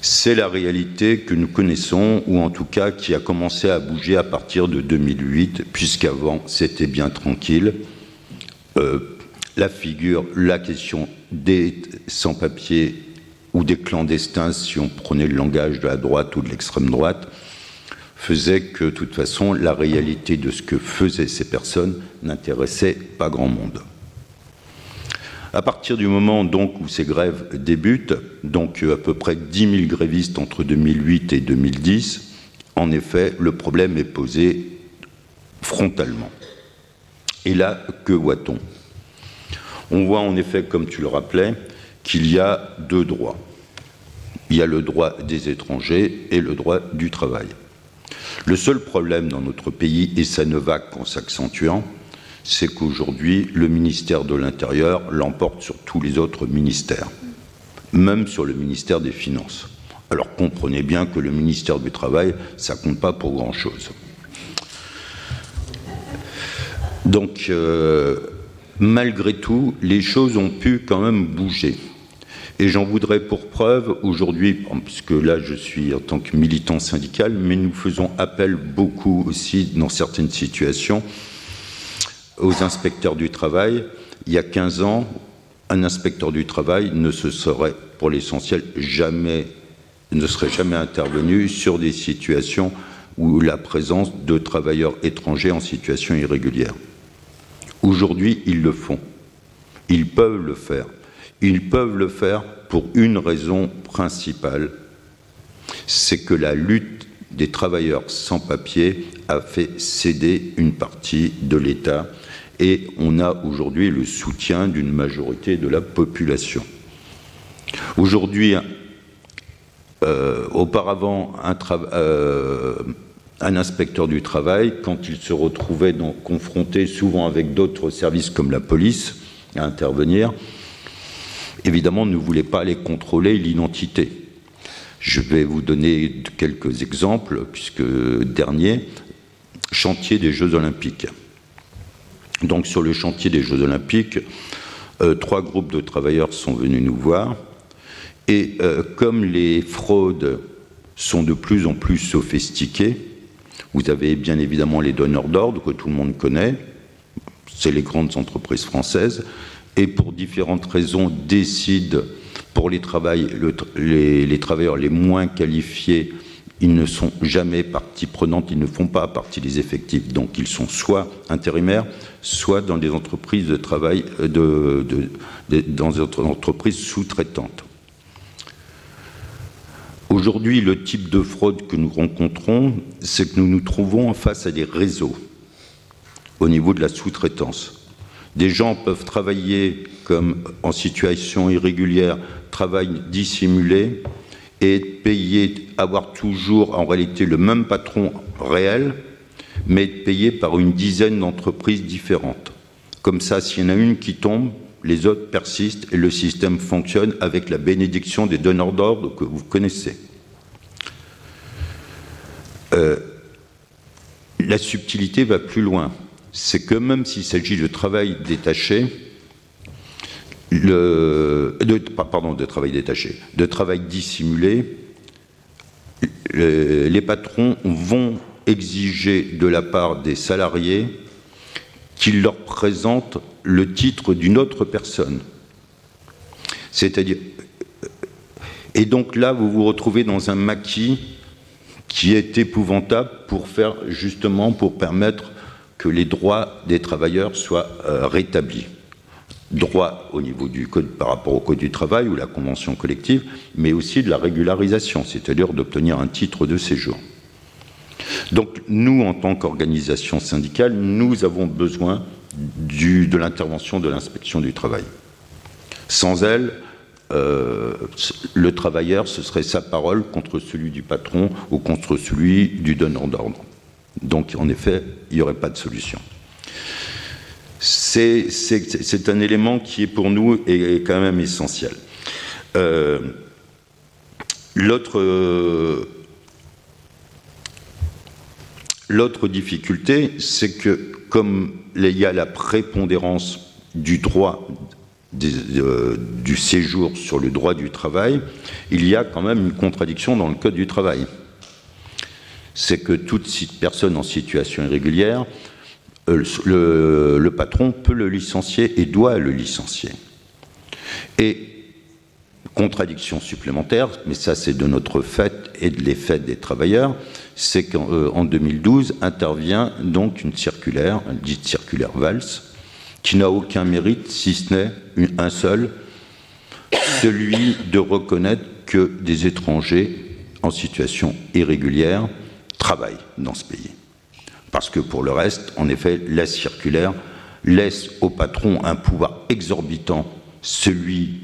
S8: C'est la réalité que nous connaissons, ou en tout cas qui a commencé à bouger à partir de 2008, puisqu'avant c'était bien tranquille. Euh, la figure, la question des sans-papiers ou des clandestins, si on prenait le langage de la droite ou de l'extrême droite, faisait que, de toute façon, la réalité de ce que faisaient ces personnes n'intéressait pas grand monde. À partir du moment donc où ces grèves débutent, donc euh, à peu près 10 000 grévistes entre 2008 et 2010, en effet, le problème est posé frontalement. Et là, que voit-on? On voit en effet, comme tu le rappelais, qu'il y a deux droits. Il y a le droit des étrangers et le droit du travail. Le seul problème dans notre pays, et ça ne va qu'en s'accentuant, c'est qu'aujourd'hui, le ministère de l'Intérieur l'emporte sur tous les autres ministères, même sur le ministère des Finances. Alors comprenez bien que le ministère du Travail, ça compte pas pour grand-chose. Donc, euh, malgré tout, les choses ont pu quand même bouger. Et j'en voudrais pour preuve aujourd'hui, puisque là je suis en tant que militant syndical, mais nous faisons appel beaucoup aussi dans certaines situations aux inspecteurs du travail. Il y a 15 ans, un inspecteur du travail ne se serait, pour l'essentiel, jamais, ne serait jamais intervenu sur des situations où la présence de travailleurs étrangers en situation irrégulière. Aujourd'hui, ils le font. Ils peuvent le faire. Ils peuvent le faire pour une raison principale, c'est que la lutte des travailleurs sans papier a fait céder une partie de l'État et on a aujourd'hui le soutien d'une majorité de la population. Aujourd'hui, euh, auparavant, euh, un, inspecteur du travail, quand il se retrouvait confronté souvent avec d'autres services comme la police à intervenir, évidemment ne voulait pas aller contrôler l'identité. Je vais vous donner quelques exemples, puisque dernier, chantier des Jeux olympiques. Donc sur le chantier des Jeux olympiques, euh, trois groupes de travailleurs sont venus nous voir. Et euh, comme les fraudes sont de plus en plus sophistiquées, vous avez bien évidemment les donneurs d'ordre que tout le monde connaît, c'est les grandes entreprises françaises, et pour différentes raisons décident pour les, travailleurs les moins qualifiés ils ne sont jamais partie prenante, ils ne font pas partie des effectifs. Donc ils sont soit intérimaires, soit dans des entreprises de travail, euh, dans des entreprises sous-traitantes. Aujourd'hui, le type de fraude que nous rencontrons, c'est que nous nous trouvons face à des réseaux au niveau de la sous-traitance. Des gens peuvent travailler comme en situation irrégulière, travail dissimulé, et payé, avoir toujours en réalité le même patron réel, mais payé par une dizaine d'entreprises différentes. Comme ça, s'il y en a une qui tombe, les autres persistent et le système fonctionne avec la bénédiction des donneurs d'ordre que vous connaissez. Euh, la subtilité va plus loin. C'est que même s'il s'agit de travail détaché, le, de, travail détaché, de travail dissimulé, les patrons vont exiger de la part des salariés qu'ils leur présentent le titre d'une autre personne. C'est-à-dire. Et donc là, vous vous retrouvez dans un maquis qui est épouvantable pour faire justement pour permettre que les droits des travailleurs soient euh, rétablis droit au niveau du code par rapport au code du travail ou la convention collective, mais aussi de la régularisation, c'est-à-dire d'obtenir un titre de séjour. Donc nous, en tant qu'organisation syndicale, nous avons besoin de l'intervention de l'inspection du travail. Sans elle, euh, le travailleur, ce serait sa parole contre celui du patron ou contre celui du donneur d'ordre. Donc en effet, il n'y aurait pas de solution c'est un élément qui est pour nous est, quand même essentiel. Euh, l'autre difficulté, c'est que comme il y a la prépondérance du droit euh, du séjour sur le droit du travail, il y a quand même une contradiction dans le Code du travail. C'est que toute personne en situation irrégulière euh, le, patron peut le licencier et doit le licencier. Et contradiction supplémentaire, mais ça c'est de notre fait et de l'effet des travailleurs, c'est qu'en 2012 euh, intervient donc une circulaire, dite circulaire Valls, qui n'a aucun mérite si ce n'est un seul, celui de reconnaître que des étrangers en situation irrégulière travaillent dans ce pays. Parce que pour le reste, en effet, la circulaire laisse au patron un pouvoir exorbitant, celui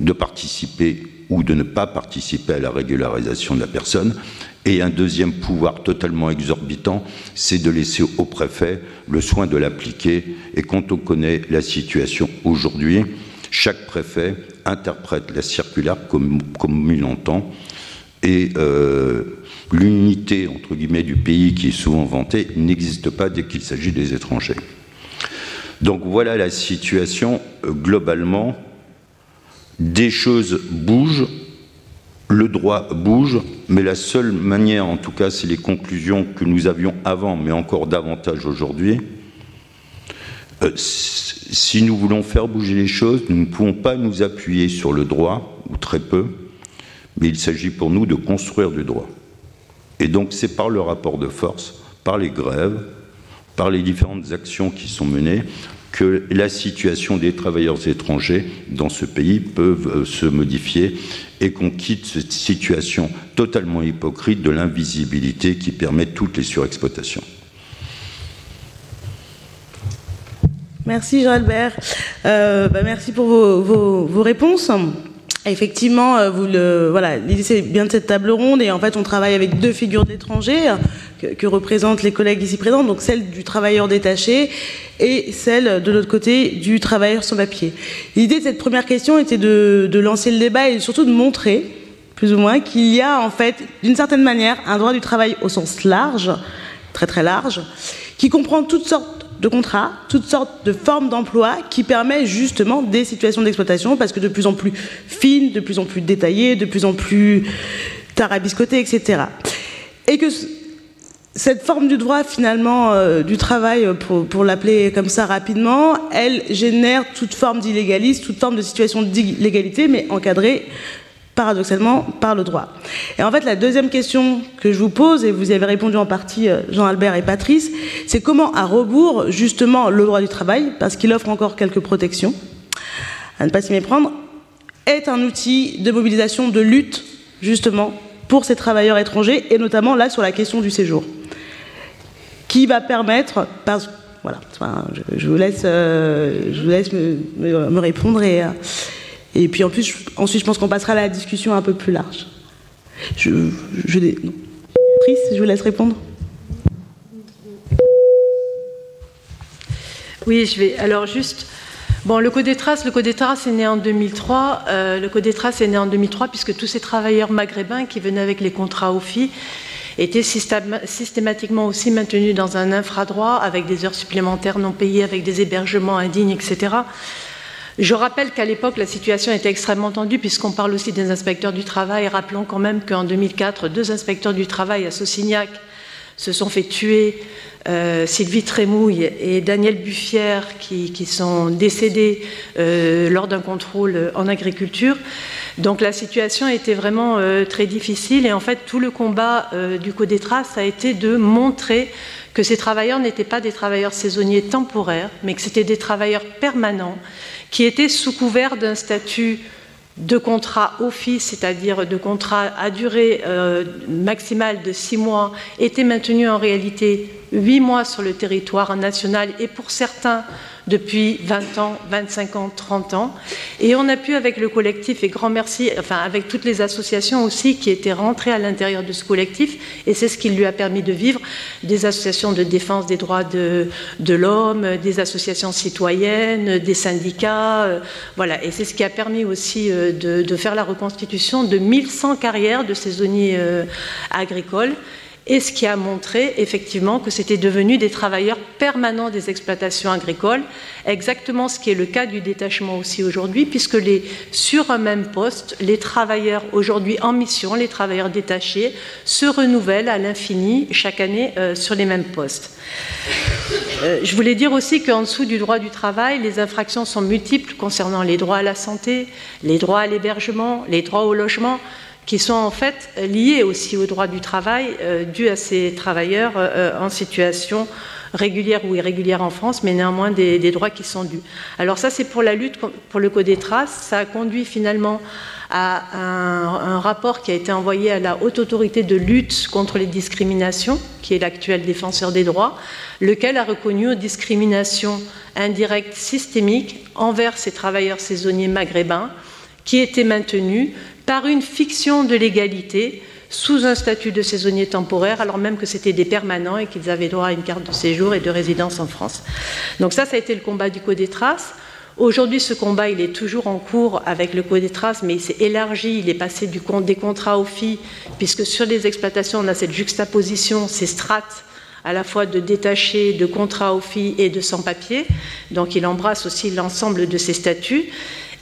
S8: de participer ou de ne pas participer à la régularisation de la personne, et un deuxième pouvoir totalement exorbitant, c'est de laisser au préfet le soin de l'appliquer. Et quand on connaît la situation aujourd'hui, chaque préfet interprète la circulaire comme, il l'entend, et euh, l'unité entre guillemets du pays qui est souvent vantée n'existe pas dès qu'il s'agit des étrangers. Donc voilà la situation euh, globalement des choses bougent, le droit bouge, mais la seule manière, en tout cas, c'est les conclusions que nous avions avant, mais encore davantage aujourd'hui. Euh, si nous voulons faire bouger les choses, nous ne pouvons pas nous appuyer sur le droit, ou très peu, mais il s'agit pour nous de construire du droit. Et donc c'est par le rapport de force, par les grèves, par les différentes actions qui sont menées, que la situation des travailleurs étrangers dans ce pays peut euh, se modifier et qu'on quitte cette situation totalement hypocrite de l'invisibilité qui permet toutes les surexploitations.
S2: Merci Jean-Albert. Euh, bah, merci pour vos réponses. Effectivement, euh, l'idée c'est bien de cette table ronde et en fait on travaille avec deux figures d'étrangers que, que, représentent les collègues ici présents, donc celle du travailleur détaché et celle de l'autre côté du travailleur sans papier. L'idée de cette première question était de, de lancer le débat et surtout de montrer, plus ou moins, qu'il y a en fait d'une certaine manière un droit du travail au sens large, très très large, qui comprend toutes sortes de contrats, toutes sortes de formes d'emploi qui permettent justement des situations d'exploitation parce que de plus en plus fines, de plus en plus détaillées, de plus en plus tarabiscotées, etc. Et que cette forme du droit, finalement, euh, du travail, pour, pour l'appeler comme ça rapidement, elle génère toute forme d'illégalisme, toute forme de situation d'illégalité, mais encadrée paradoxalement par le droit. Et en fait, la deuxième question que je vous pose, et vous y avez répondu en partie euh, Jean-Albert et Patrice, c'est comment à rebours, justement, le droit du travail, parce qu'il offre encore quelques protections, à ne pas s'y méprendre, est un outil de mobilisation, de lutte, justement, pour ces travailleurs étrangers, et notamment là sur la question du séjour, qui va permettre, voilà, je, vous laisse, euh, je vous laisse me, répondre et... Euh, et puis en plus, ensuite, je pense qu'on passera à la discussion un peu plus large. Je, je. Pris, je vous laisse répondre.
S6: Oui, je vais. Alors juste, bon, le code des traces, le code des traces est né en 2003. Euh, le code des traces est né en 2003 puisque tous ces travailleurs maghrébins qui venaient avec les contrats OFI étaient systématiquement aussi maintenus dans un infradroit avec des heures supplémentaires non payées, avec des hébergements indignes, etc. Je rappelle qu'à l'époque, la situation était extrêmement tendue, puisqu'on parle aussi des inspecteurs du travail. Rappelons quand même qu'en 2004, deux inspecteurs du travail à Saucignac se sont fait tuer, euh, Sylvie Trémouille et Daniel Buffière, qui, sont décédés euh, lors d'un contrôle en agriculture. Donc la situation était vraiment euh, très difficile, et en fait, tout le combat du Code des traces a été de montrer que ces travailleurs n'étaient pas des travailleurs saisonniers temporaires, mais que c'était des travailleurs permanents qui était sous couvert d'un statut de contrat office, c'est-à-dire de contrat à durée euh, maximale de six mois, était maintenu en réalité huit mois sur le territoire national. Et pour certains depuis 20 ans, 25 ans, 30 ans. Et on a pu, avec le collectif, et grand merci, enfin avec toutes les associations aussi qui étaient rentrées à l'intérieur de ce collectif, et c'est ce qui lui a permis de vivre, des associations de défense des droits de, l'homme, des associations citoyennes, des syndicats, euh, voilà. Et c'est ce qui a permis aussi euh, de, de, faire la reconstitution de 1100 carrières de saisonniers euh, agricoles et ce qui a montré effectivement que c'était devenu des travailleurs permanents des exploitations agricoles, exactement ce qui est le cas du détachement aussi aujourd'hui, puisque les, sur un même poste, les travailleurs aujourd'hui en mission, les travailleurs détachés, se renouvellent à l'infini chaque année euh, sur les mêmes postes. Euh, je voulais dire aussi qu'en dessous du droit du travail, les infractions sont multiples concernant les droits à la santé, les droits à l'hébergement, les droits au logement qui sont en fait liés aussi au droit du travail euh, dû à ces travailleurs euh, euh, en situation régulière ou irrégulière en France, mais néanmoins des, droits qui sont dus. Alors ça, c'est pour la lutte pour le Code des traces. Ça a conduit finalement à un, un, rapport qui a été envoyé à la Haute Autorité de lutte contre les discriminations, qui est l'actuel défenseur des droits, lequel a reconnu aux discriminations indirectes systémiques envers ces travailleurs saisonniers maghrébins qui étaient maintenus par une fiction de l'égalité sous un statut de saisonnier temporaire, alors même que c'était des permanents et qu'ils avaient droit à une carte de séjour et de résidence en France. Donc ça, ça a été le combat du Code des traces. Aujourd'hui, ce combat, il est toujours en cours avec le Code des traces, mais il s'est élargi, il est passé du compte des contrats au FI, puisque sur les exploitations, on a cette juxtaposition, ces strates à la fois de détachés, de contrats au FI et de sans-papiers. Donc il embrasse aussi l'ensemble de ces statuts.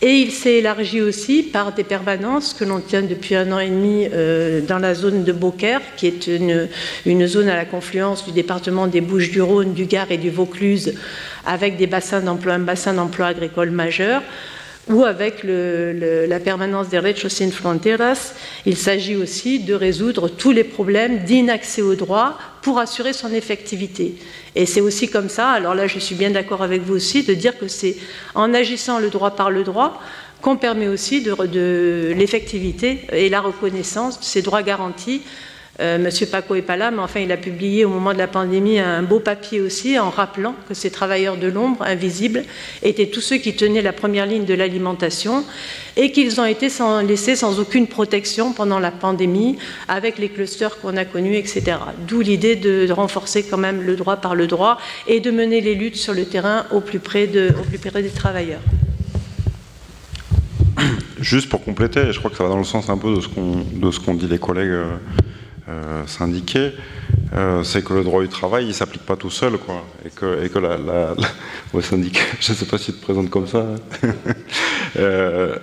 S6: Et il s'est élargi aussi par des permanences que l'on tient depuis un an et demi euh, dans la zone de Beaucaire, qui est une, une, zone à la confluence du département des Bouches-du-Rhône, du Gard et du Vaucluse, avec des bassins d'emploi, un bassin d'emploi agricole majeur ou avec la permanence des Redes Sin Fronteras, il s'agit aussi de résoudre tous les problèmes d'inaccès au droit pour assurer son effectivité. Et c'est aussi comme ça, alors là je suis bien d'accord avec vous aussi, de dire que c'est en agissant le droit par le droit qu'on permet aussi de l'effectivité et la reconnaissance de ces droits garantis Monsieur Paco n'est pas là, mais enfin, il a publié au moment de la pandémie un beau papier aussi en rappelant que ces travailleurs de l'ombre, invisibles, étaient tous ceux qui tenaient la première ligne de l'alimentation et qu'ils ont été laissés sans aucune protection pendant la pandémie avec les clusters qu'on a connus, etc. D'où l'idée de, renforcer quand même le droit par le droit et de mener les luttes sur le terrain au plus près, des travailleurs.
S5: Juste pour compléter, je crois que ça va dans le sens un peu de ce qu'ont dit les collègues euh, euh, syndiqué, euh, c'est que le droit du travail, il s'applique pas tout seul, quoi. Et que, et que la, syndicat, je ne sais pas si tu te présentes comme ça. Hein. euh,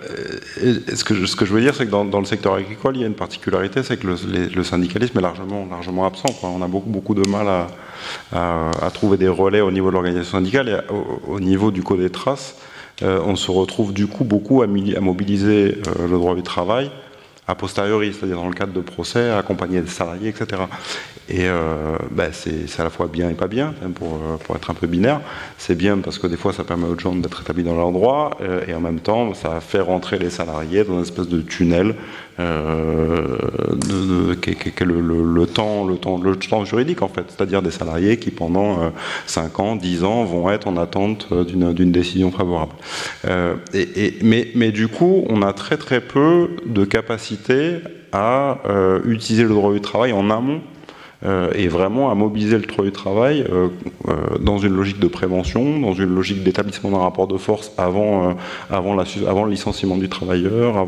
S5: ce, que ce que je veux dire, c'est que dans, dans, le secteur agricole, il y a une particularité, c'est que le, syndicalisme est largement, largement absent. On a beaucoup, beaucoup de mal à, à, trouver des relais au niveau de l'organisation syndicale et au, au, niveau du code des traces. On se retrouve du coup beaucoup à, mobiliser le droit du travail a posteriori, c'est-à-dire dans le cadre de procès, accompagner des salariés, etc. Et euh, ben c'est à la fois bien et pas bien, hein, pour, euh, pour être un peu binaire. C'est bien parce que des fois ça permet aux gens d'être établis dans leur droit, euh, et en même temps ça fait rentrer les salariés dans une espèce de tunnel euh, de, le, temps, le, temps, le temps juridique en fait, c'est-à-dire des salariés qui pendant euh, 5 ans, 10 ans vont être en attente euh, d'une décision favorable. Euh, et, mais, mais du coup, on a très très peu de capacité à euh, utiliser le droit du travail en amont euh, et vraiment à mobiliser le droit du travail euh, euh, dans une logique de prévention, dans une logique d'établissement d'un rapport de force avant, euh, avant, le licenciement du travailleur.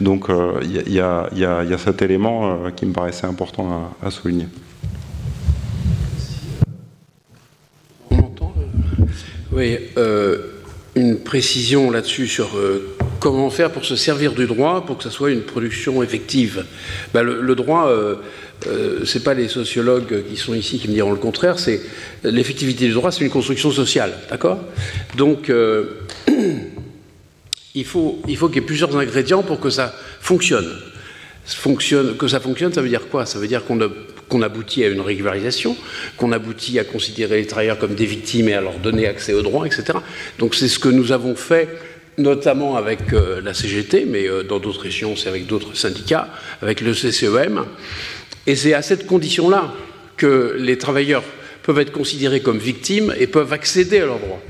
S5: Donc il y, a cet élément qui me paraissait important à, souligner.
S7: On entend Oui, une précision là-dessus sur comment faire pour se servir du droit pour que ça soit une production effective. Ben, le, droit, euh, euh, c'est pas les sociologues qui sont ici qui me diront le contraire, c'est l'effectivité du droit, c'est une construction sociale, d'accord? Donc, euh, il faut il faut qu'il y ait plusieurs ingrédients pour que ça fonctionne. fonctionne. Que ça fonctionne, ça veut dire quoi? Ça veut dire qu'on qu'on aboutit à une régularisation, qu'on aboutit à considérer les travailleurs comme des victimes et à leur donner accès aux droits, etc. Donc c'est ce que nous avons fait notamment avec euh, la CGT, mais euh, dans d'autres régions, c'est avec d'autres syndicats, avec le CCEM. Et c'est à cette condition-là que les travailleurs peuvent être considérés comme victimes et peuvent accéder à leurs droits.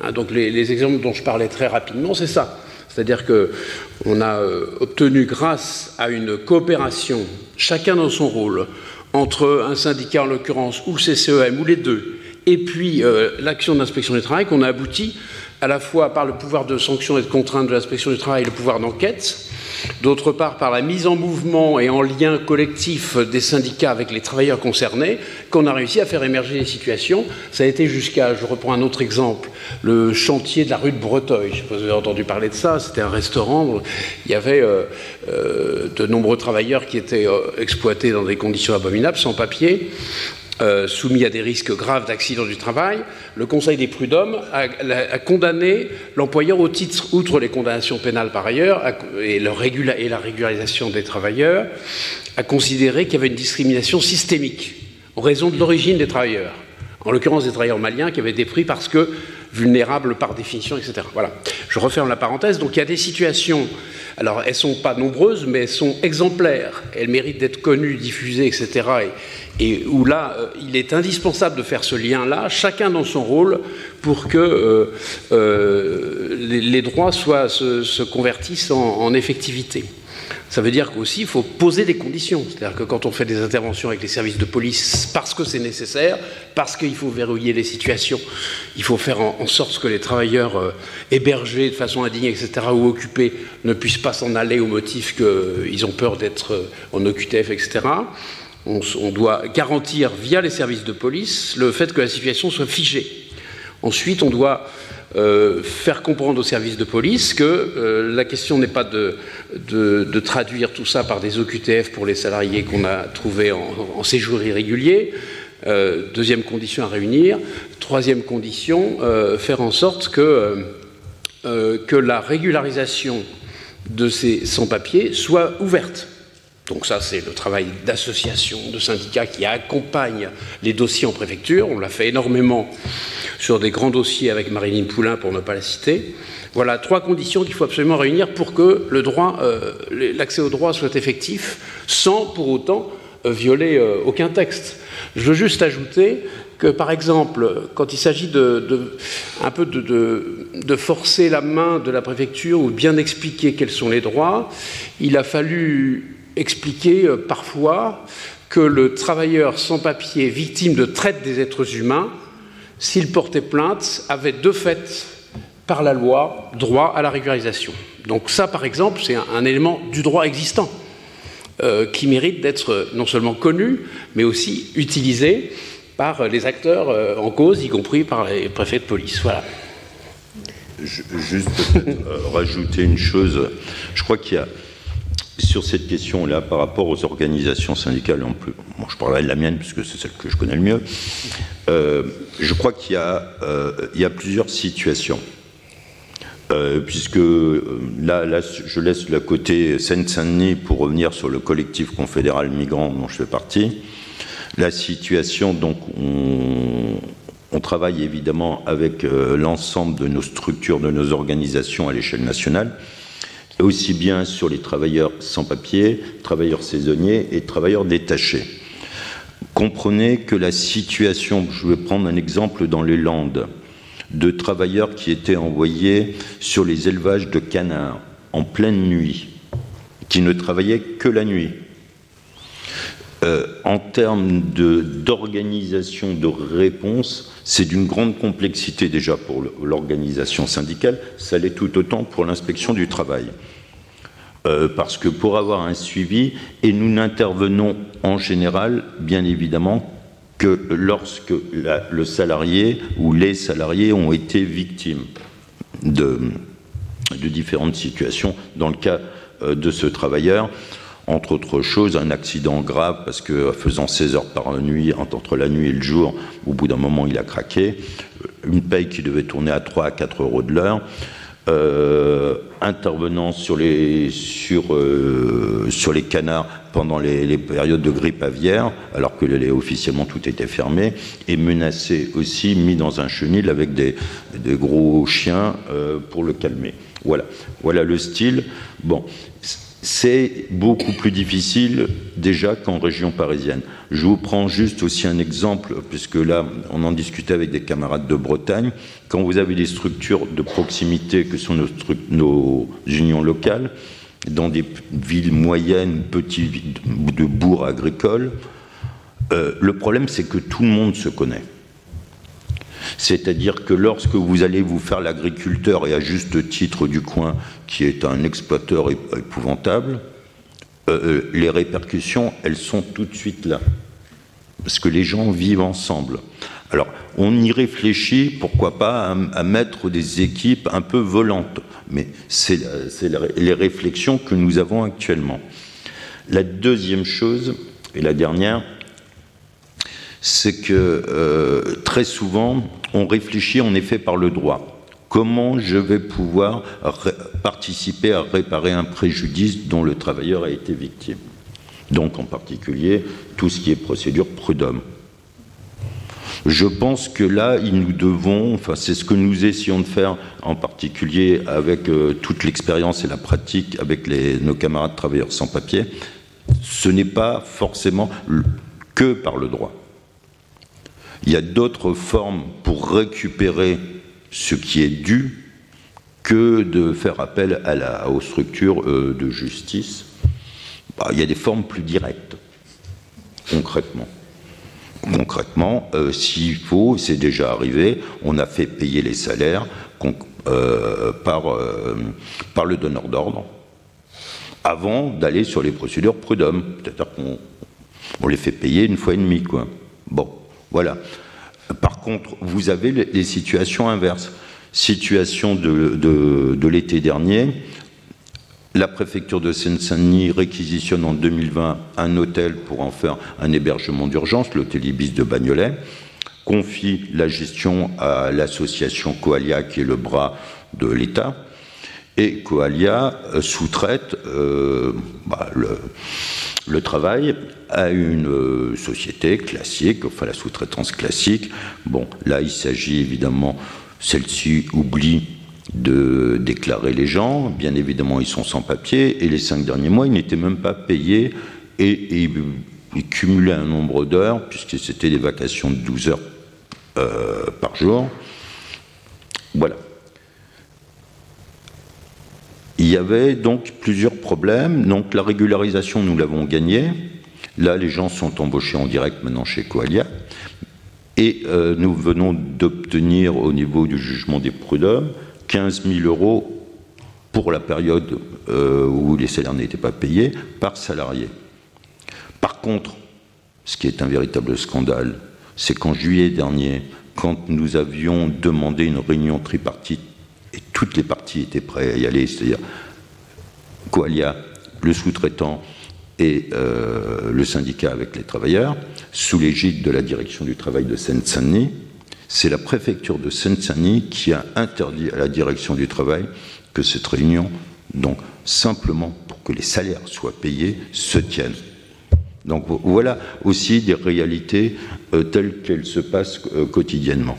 S7: Hein, donc les, les, exemples dont je parlais très rapidement, c'est ça. C'est-à-dire qu'on a euh, obtenu, grâce à une coopération, chacun dans son rôle, entre un syndicat en l'occurrence, ou le CCEM, ou les deux, et puis euh, l'action d'inspection du travail, qu'on a abouti à la fois par le pouvoir de sanction et de contrainte de l'inspection du travail et le pouvoir d'enquête, d'autre part par la mise en mouvement et en lien collectif des syndicats avec les travailleurs concernés, qu'on a réussi à faire émerger les situations. Ça a été jusqu'à, je reprends un autre exemple, le chantier de la rue de Breteuil. Je ne sais pas si vous avez entendu parler de ça, c'était un restaurant, il y avait euh, euh, de nombreux travailleurs qui étaient euh, exploités dans des conditions abominables, sans papier, euh, soumis à des risques graves d'accident du travail, le Conseil des prud'hommes a, condamné l'employeur au titre, outre les condamnations pénales par ailleurs, et, la régularisation des travailleurs, a considéré qu'il y avait une discrimination systémique en raison de l'origine des travailleurs, en l'occurrence des travailleurs maliens qui avaient été pris parce que vulnérables par définition, etc. Voilà. Je referme la parenthèse. Donc il y a des situations, alors elles sont pas nombreuses, mais elles sont exemplaires. Elles méritent d'être connues, diffusées, etc. Et, et où là, euh, il est indispensable de faire ce lien-là, chacun dans son rôle, pour que euh, euh, les, droits soient, se, se convertissent en, effectivité. Ça veut dire qu'aussi, il faut poser des conditions. C'est-à-dire que quand on fait des interventions avec les services de police, parce que c'est nécessaire, parce qu'il faut verrouiller les situations, il faut faire en, sorte que les travailleurs hébergés de façon indigne, etc., ou occupés, ne puissent pas s'en aller au motif qu'ils ont peur d'être en OQTF, etc. On, doit garantir, via les services de police, le fait que la situation soit figée. Ensuite, on doit euh, faire comprendre aux services de police que euh, la question n'est pas de, de, traduire tout ça par des OQTF pour les salariés qu'on a trouvés en, séjour irrégulier. Euh, deuxième condition à réunir. Troisième condition, faire en sorte que, que la régularisation de ces sans-papiers soit ouverte. Donc ça, c'est le travail d'associations, de syndicats qui accompagnent les dossiers en préfecture. On l'a fait énormément sur des grands dossiers avec Marilyn Poulain, pour ne pas la citer. Voilà trois conditions qu'il faut absolument réunir pour que euh, l'accès au droit soit effectif, sans pour autant euh, violer euh, aucun texte. Je veux juste ajouter que, par exemple, quand il s'agit de, un peu de, de, forcer la main de la préfecture ou bien expliquer quels sont les droits, il a fallu expliquer parfois que le travailleur sans papier victime de traite des êtres humains s'il portait plainte, avait de fait, par la loi, droit à la régularisation. Donc ça, par exemple, c'est un, élément du droit existant euh, qui mérite d'être non seulement connu, mais aussi utilisé par les acteurs euh, en cause, y compris par les préfets de police. Voilà.
S8: Juste euh, rajouter une chose. Je crois qu'il y a sur cette question-là, par rapport aux organisations syndicales, je parlerai de la mienne puisque c'est celle que je connais le mieux, euh, je crois qu'il y, euh, a plusieurs situations. Euh, puisque là, je laisse le côté Seine-Saint-Denis pour revenir sur le collectif confédéral migrant dont je fais partie. La situation, donc, on, on travaille évidemment avec l'ensemble de nos structures, de nos organisations à l'échelle nationale aussi bien sur les travailleurs sans papier, travailleurs saisonniers et travailleurs détachés. Comprenez que la situation, je vais prendre un exemple dans les Landes, de travailleurs qui étaient envoyés sur les élevages de canards en pleine nuit, qui ne travaillaient que la nuit. Euh, en termes d'organisation de, réponse, c'est d'une grande complexité déjà pour l'organisation syndicale, ça l'est tout autant pour l'inspection du travail. Euh, parce que pour avoir un suivi, et nous n'intervenons en général, bien évidemment, que lorsque le salarié ou les salariés ont été victimes de, différentes situations. Dans le cas euh, de ce travailleur, entre autres choses, un accident grave parce que faisant 16 heures par nuit, entre la nuit et le jour, au bout d'un moment il a craqué, une paye qui devait tourner à 3 à 4 euros de l'heure, euh, intervenant sur les, sur, euh, sur les canards pendant les, périodes de grippe aviaire, alors que les, officiellement tout était fermé, et menacé aussi, mis dans un chenil avec des, des gros chiens euh, pour le calmer. Voilà, voilà le style. Bon, c'est beaucoup plus difficile déjà qu'en région parisienne. Je vous prends juste aussi un exemple, puisque là, on en discutait avec des camarades de Bretagne. Quand vous avez des structures de proximité que sont nos, unions locales, dans des villes moyennes, petites, de bourgs agricoles, euh, le problème, c'est que tout le monde se connaît. C'est-à-dire que lorsque vous allez vous faire l'agriculteur, et à juste titre du coin, qui est un exploiteur épouvantable, euh, euh, les répercussions, elles sont tout de suite là. Parce que les gens vivent ensemble. Alors, on y réfléchit, pourquoi pas, à, mettre des équipes un peu volantes. Mais c'est les réflexions que nous avons actuellement. La deuxième chose, et la dernière, c'est que euh, très souvent, on réfléchit en effet par le droit. Comment je vais pouvoir participer à réparer un préjudice dont le travailleur a été victime? Donc en particulier, tout ce qui est procédure prud'homme. Je pense que là, nous devons, enfin c'est ce que nous essayons de faire en particulier avec euh, toute l'expérience et la pratique avec nos camarades travailleurs sans papier, ce n'est pas forcément que par le droit. Il y a d'autres formes pour récupérer ce qui est dû que de faire appel aux structures euh, de justice. Bah, il y a des formes plus directes, concrètement. Concrètement, euh, s'il faut, c'est déjà arrivé, on a fait payer les salaires euh, par, le donneur d'ordre avant d'aller sur les procédures prud'homme. C'est-à-dire qu'on on les fait payer une fois et demie, quoi. Bon, voilà. Par contre, vous avez les situations inverses. Situation de, l'été dernier, la préfecture de Seine-Saint-Denis réquisitionne en 2020 un hôtel pour en faire un hébergement d'urgence, l'hôtel Ibis de Bagnolet, confie la gestion à l'association Coalia, qui est le bras de l'État, et Coalia euh, sous-traite euh, bah, le, travail à une euh, société classique, enfin la sous-traitance classique. Bon, là, il s'agit évidemment, celle-ci oublie de déclarer les gens. Bien évidemment, ils sont sans papier. Et les cinq derniers mois, ils n'étaient même pas payés. Et, ils cumulaient un nombre d'heures, puisque c'était des vacations de 12 heures par jour. Voilà. Il y avait donc plusieurs problèmes. Donc la régularisation, nous l'avons gagnée. Là, les gens sont embauchés en direct maintenant chez Coalia. Et euh, nous venons d'obtenir au niveau du jugement des prud'hommes 15 000 euros pour la période euh, où les salaires n'étaient pas payés par salarié. Par contre, ce qui est un véritable scandale, c'est qu'en juillet dernier, quand nous avions demandé une réunion tripartite toutes les parties étaient prêtes à y aller, c'est-à-dire Coalia, le sous-traitant et euh, le syndicat avec les travailleurs, sous l'égide de la direction du travail de Seine-Saint-Denis. C'est la préfecture de Seine-Saint-Denis qui a interdit à la direction du travail que cette réunion, donc simplement pour que les salaires soient payés, se tienne. Donc voilà aussi des réalités euh, telles qu'elles se passent euh, quotidiennement.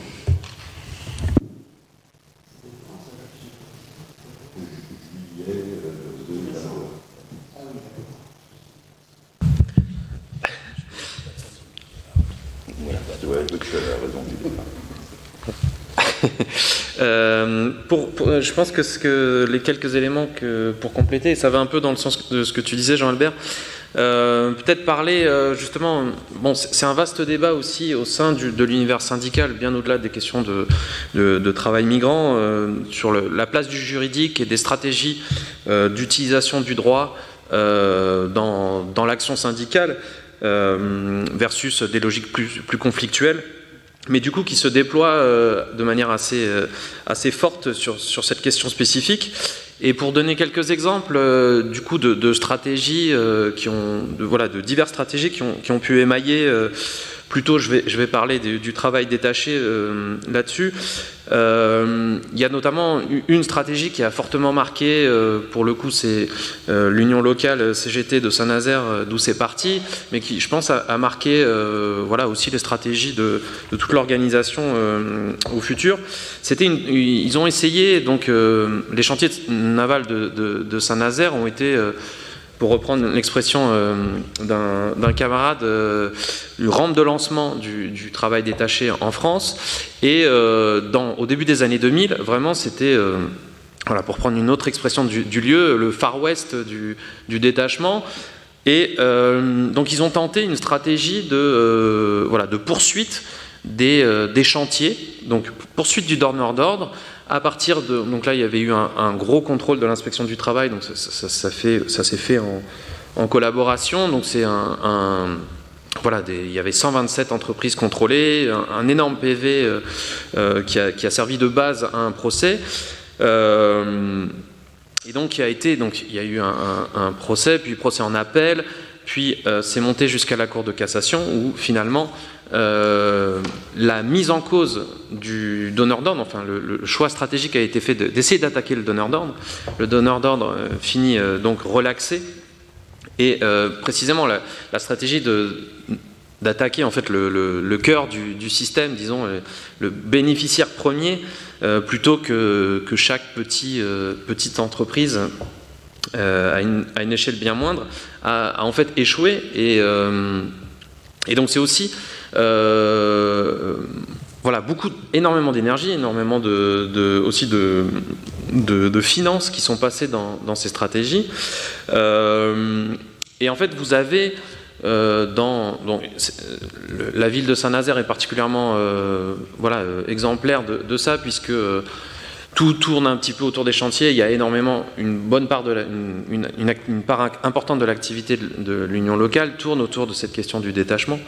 S3: Euh, pour, je pense que, ce que, les quelques éléments que, pour compléter, ça va un peu dans le sens de ce que tu disais, Jean-Albert. Euh, peut-être parler euh, justement, bon, c'est un vaste débat aussi au sein de l'univers syndical, bien au-delà des questions de, travail migrant, sur la place du juridique et des stratégies d'utilisation du droit dans, l'action syndicale versus des logiques plus conflictuelles mais du coup qui se déploie euh, de manière assez, euh, assez forte sur, sur, cette question spécifique. Et pour donner quelques exemples euh, du coup de, stratégies qui ont, de, voilà, de diverses stratégies qui ont, qui ont pu émailler Plutôt, je vais, parler du, travail détaché euh, là-dessus. Euh, il y a notamment une stratégie qui a fortement marqué, euh, pour le coup, c'est l'union locale CGT de Saint-Nazaire, d'où c'est parti, mais qui, je pense, a, marqué voilà, aussi les stratégies de, toute l'organisation au futur. C'était ils ont essayé, donc les chantiers navals de Saint-Nazaire ont été pour reprendre l'expression euh, d'un camarade, euh, une rampe de lancement du, travail détaché en France. Et euh, au début des années 2000, vraiment, c'était, voilà, pour prendre une autre expression du, lieu, le Far West du, détachement. Et donc, ils ont tenté une stratégie de, voilà, de poursuite des, des chantiers, donc poursuite du donneur d'ordre, à partir de. Donc là, il y avait eu un, gros contrôle de l'inspection du travail, donc ça, s'est fait en, collaboration. Donc c'est un. voilà, il y avait 127 entreprises contrôlées, un, énorme PV euh, euh, qui, a, servi de base à un procès. Euh, et donc, il a été, donc, il y a eu un, procès, puis procès en appel, puis c'est monté jusqu'à la Cour de cassation, où finalement, euh, la mise en cause du donneur d'ordre, enfin le, choix stratégique a été fait d'essayer d'attaquer le donneur d'ordre. Le donneur d'ordre euh, finit euh, donc relaxé. Et précisément la, stratégie d'attaquer en fait le, cœur du, système, disons le bénéficiaire premier, plutôt que, que chaque petit, petite entreprise à une, échelle bien moindre, a, en fait échoué. Et, donc c'est aussi voilà, beaucoup, énormément d'énergie, énormément de, aussi de, de, finances qui sont passées dans, ces stratégies. Euh, et en fait, vous avez euh, dans, la ville de Saint-Nazaire est particulièrement voilà, exemplaire de, ça, puisque tout tourne un petit peu autour des chantiers. Il y a énormément, une bonne part, de une, part importante de l'activité de, l'union locale tourne autour de cette question du détachement.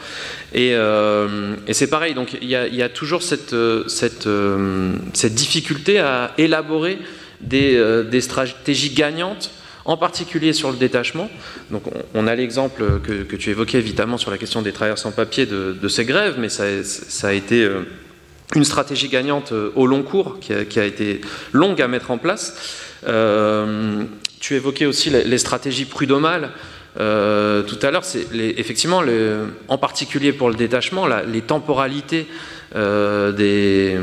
S3: Et, euh, c'est pareil, donc il y, a, toujours cette, cette, euh, cette, difficulté à élaborer des, euh, des, stratégies gagnantes, en particulier sur le détachement. Donc on, a l'exemple que, tu évoquais évidemment sur la question des travailleurs sans papier de, ces grèves, mais ça, ça a été une stratégie gagnante euh, au long cours qui a, été longue à mettre en place. Euh, tu évoquais aussi les, stratégies prud'homales. Euh, tout à l'heure, c'est effectivement, en particulier pour le détachement, les temporalités des,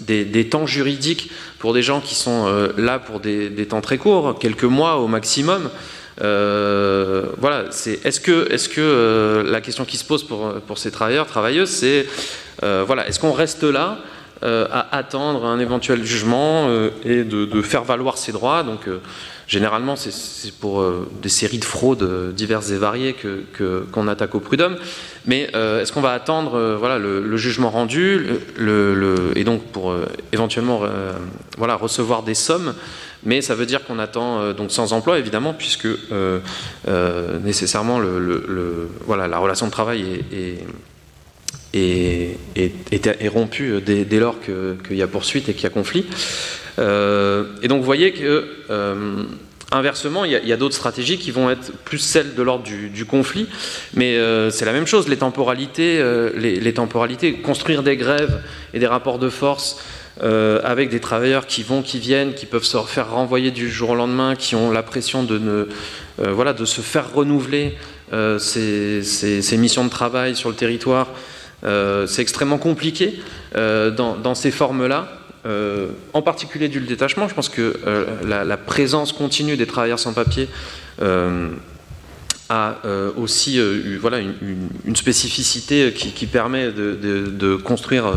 S3: des, temps juridiques pour des gens qui sont là pour des, temps très courts, quelques mois au maximum. Voilà, c'est est-ce que, est -ce que la question qui se pose pour, pour ces travailleurs, travailleuses, c'est euh, voilà, est-ce qu'on reste là euh, à attendre un éventuel jugement euh, et de, faire valoir ses droits? Donc, généralement, c'est pour des séries de fraudes diverses et variées qu'on que, attaque au prud'homme. Mais est-ce qu'on va attendre voilà, le, jugement rendu et donc pour éventuellement voilà, recevoir des sommes mais ça veut dire qu'on attend donc sans emploi évidemment puisque nécessairement le, voilà, la relation de travail est est, dès, lors qu'il y a poursuite et qu'il y a conflit. Euh, et donc vous voyez que euh, Inversement, il y a, d'autres stratégies qui vont être plus celles de l'ordre du, conflit, mais euh, c'est la même chose. Les, temporalités, construire des grèves et des rapports de force avec des travailleurs qui vont, qui viennent, qui peuvent se faire renvoyer du jour au lendemain, qui ont la pression de, ne, voilà, de se faire renouveler ces, ces, missions de travail sur le territoire. Euh, c'est extrêmement compliqué euh, dans, ces formes-là. Euh, en particulier du détachement, je pense que la, présence continue des travailleurs sans papier a aussi voilà, une, spécificité qui, permet de, construire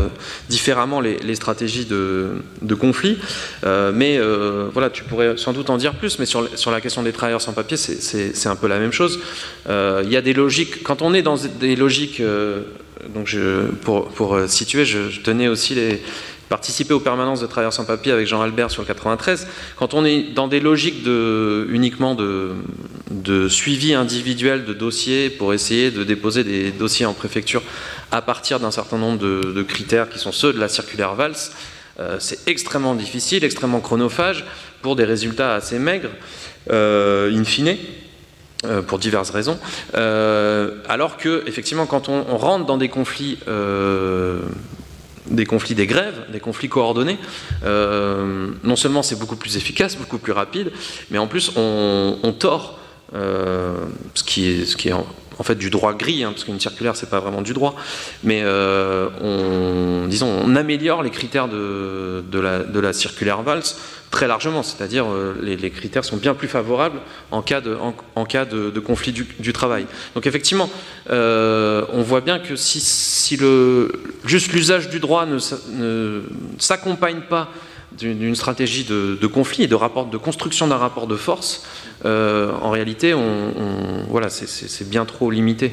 S3: différemment les, stratégies de, conflit. mais voilà, tu pourrais sans doute en dire plus, mais sur, la question des travailleurs sans papier, c'est un peu la même chose. Il y a des logiques, quand on est dans des logiques donc pour, euh, situer, je, tenais aussi les, participer aux permanences de travailleurs sans papier avec Jean Albert sur le 93. Quand on est dans des logiques de, uniquement de, suivi individuel de dossiers pour essayer de déposer des dossiers en préfecture à partir d'un certain nombre de, critères qui sont ceux de la circulaire VALS, euh, c'est extrêmement difficile, extrêmement chronophage pour des résultats assez maigres, euh, in fine. Euh, pour diverses raisons. Alors que, effectivement, quand on, rentre dans des conflits, des conflits des grèves, des conflits coordonnés, non seulement c'est beaucoup plus efficace, beaucoup plus rapide, mais en plus on, tord ce qui est, ce qui est en fait du droit gris, hein, parce qu'une circulaire c'est pas vraiment du droit, mais on, disons, on améliore les critères de, la, de la circulaire VALS très largement, c'est-à-dire euh, les, critères sont bien plus favorables en cas de, conflit du, travail. Donc effectivement, euh, on voit bien que si, juste l'usage du droit ne, s'accompagne pas d'une stratégie de, conflit et de, rapport, de construction d'un rapport de force, euh, en réalité, voilà, c'est bien trop limité.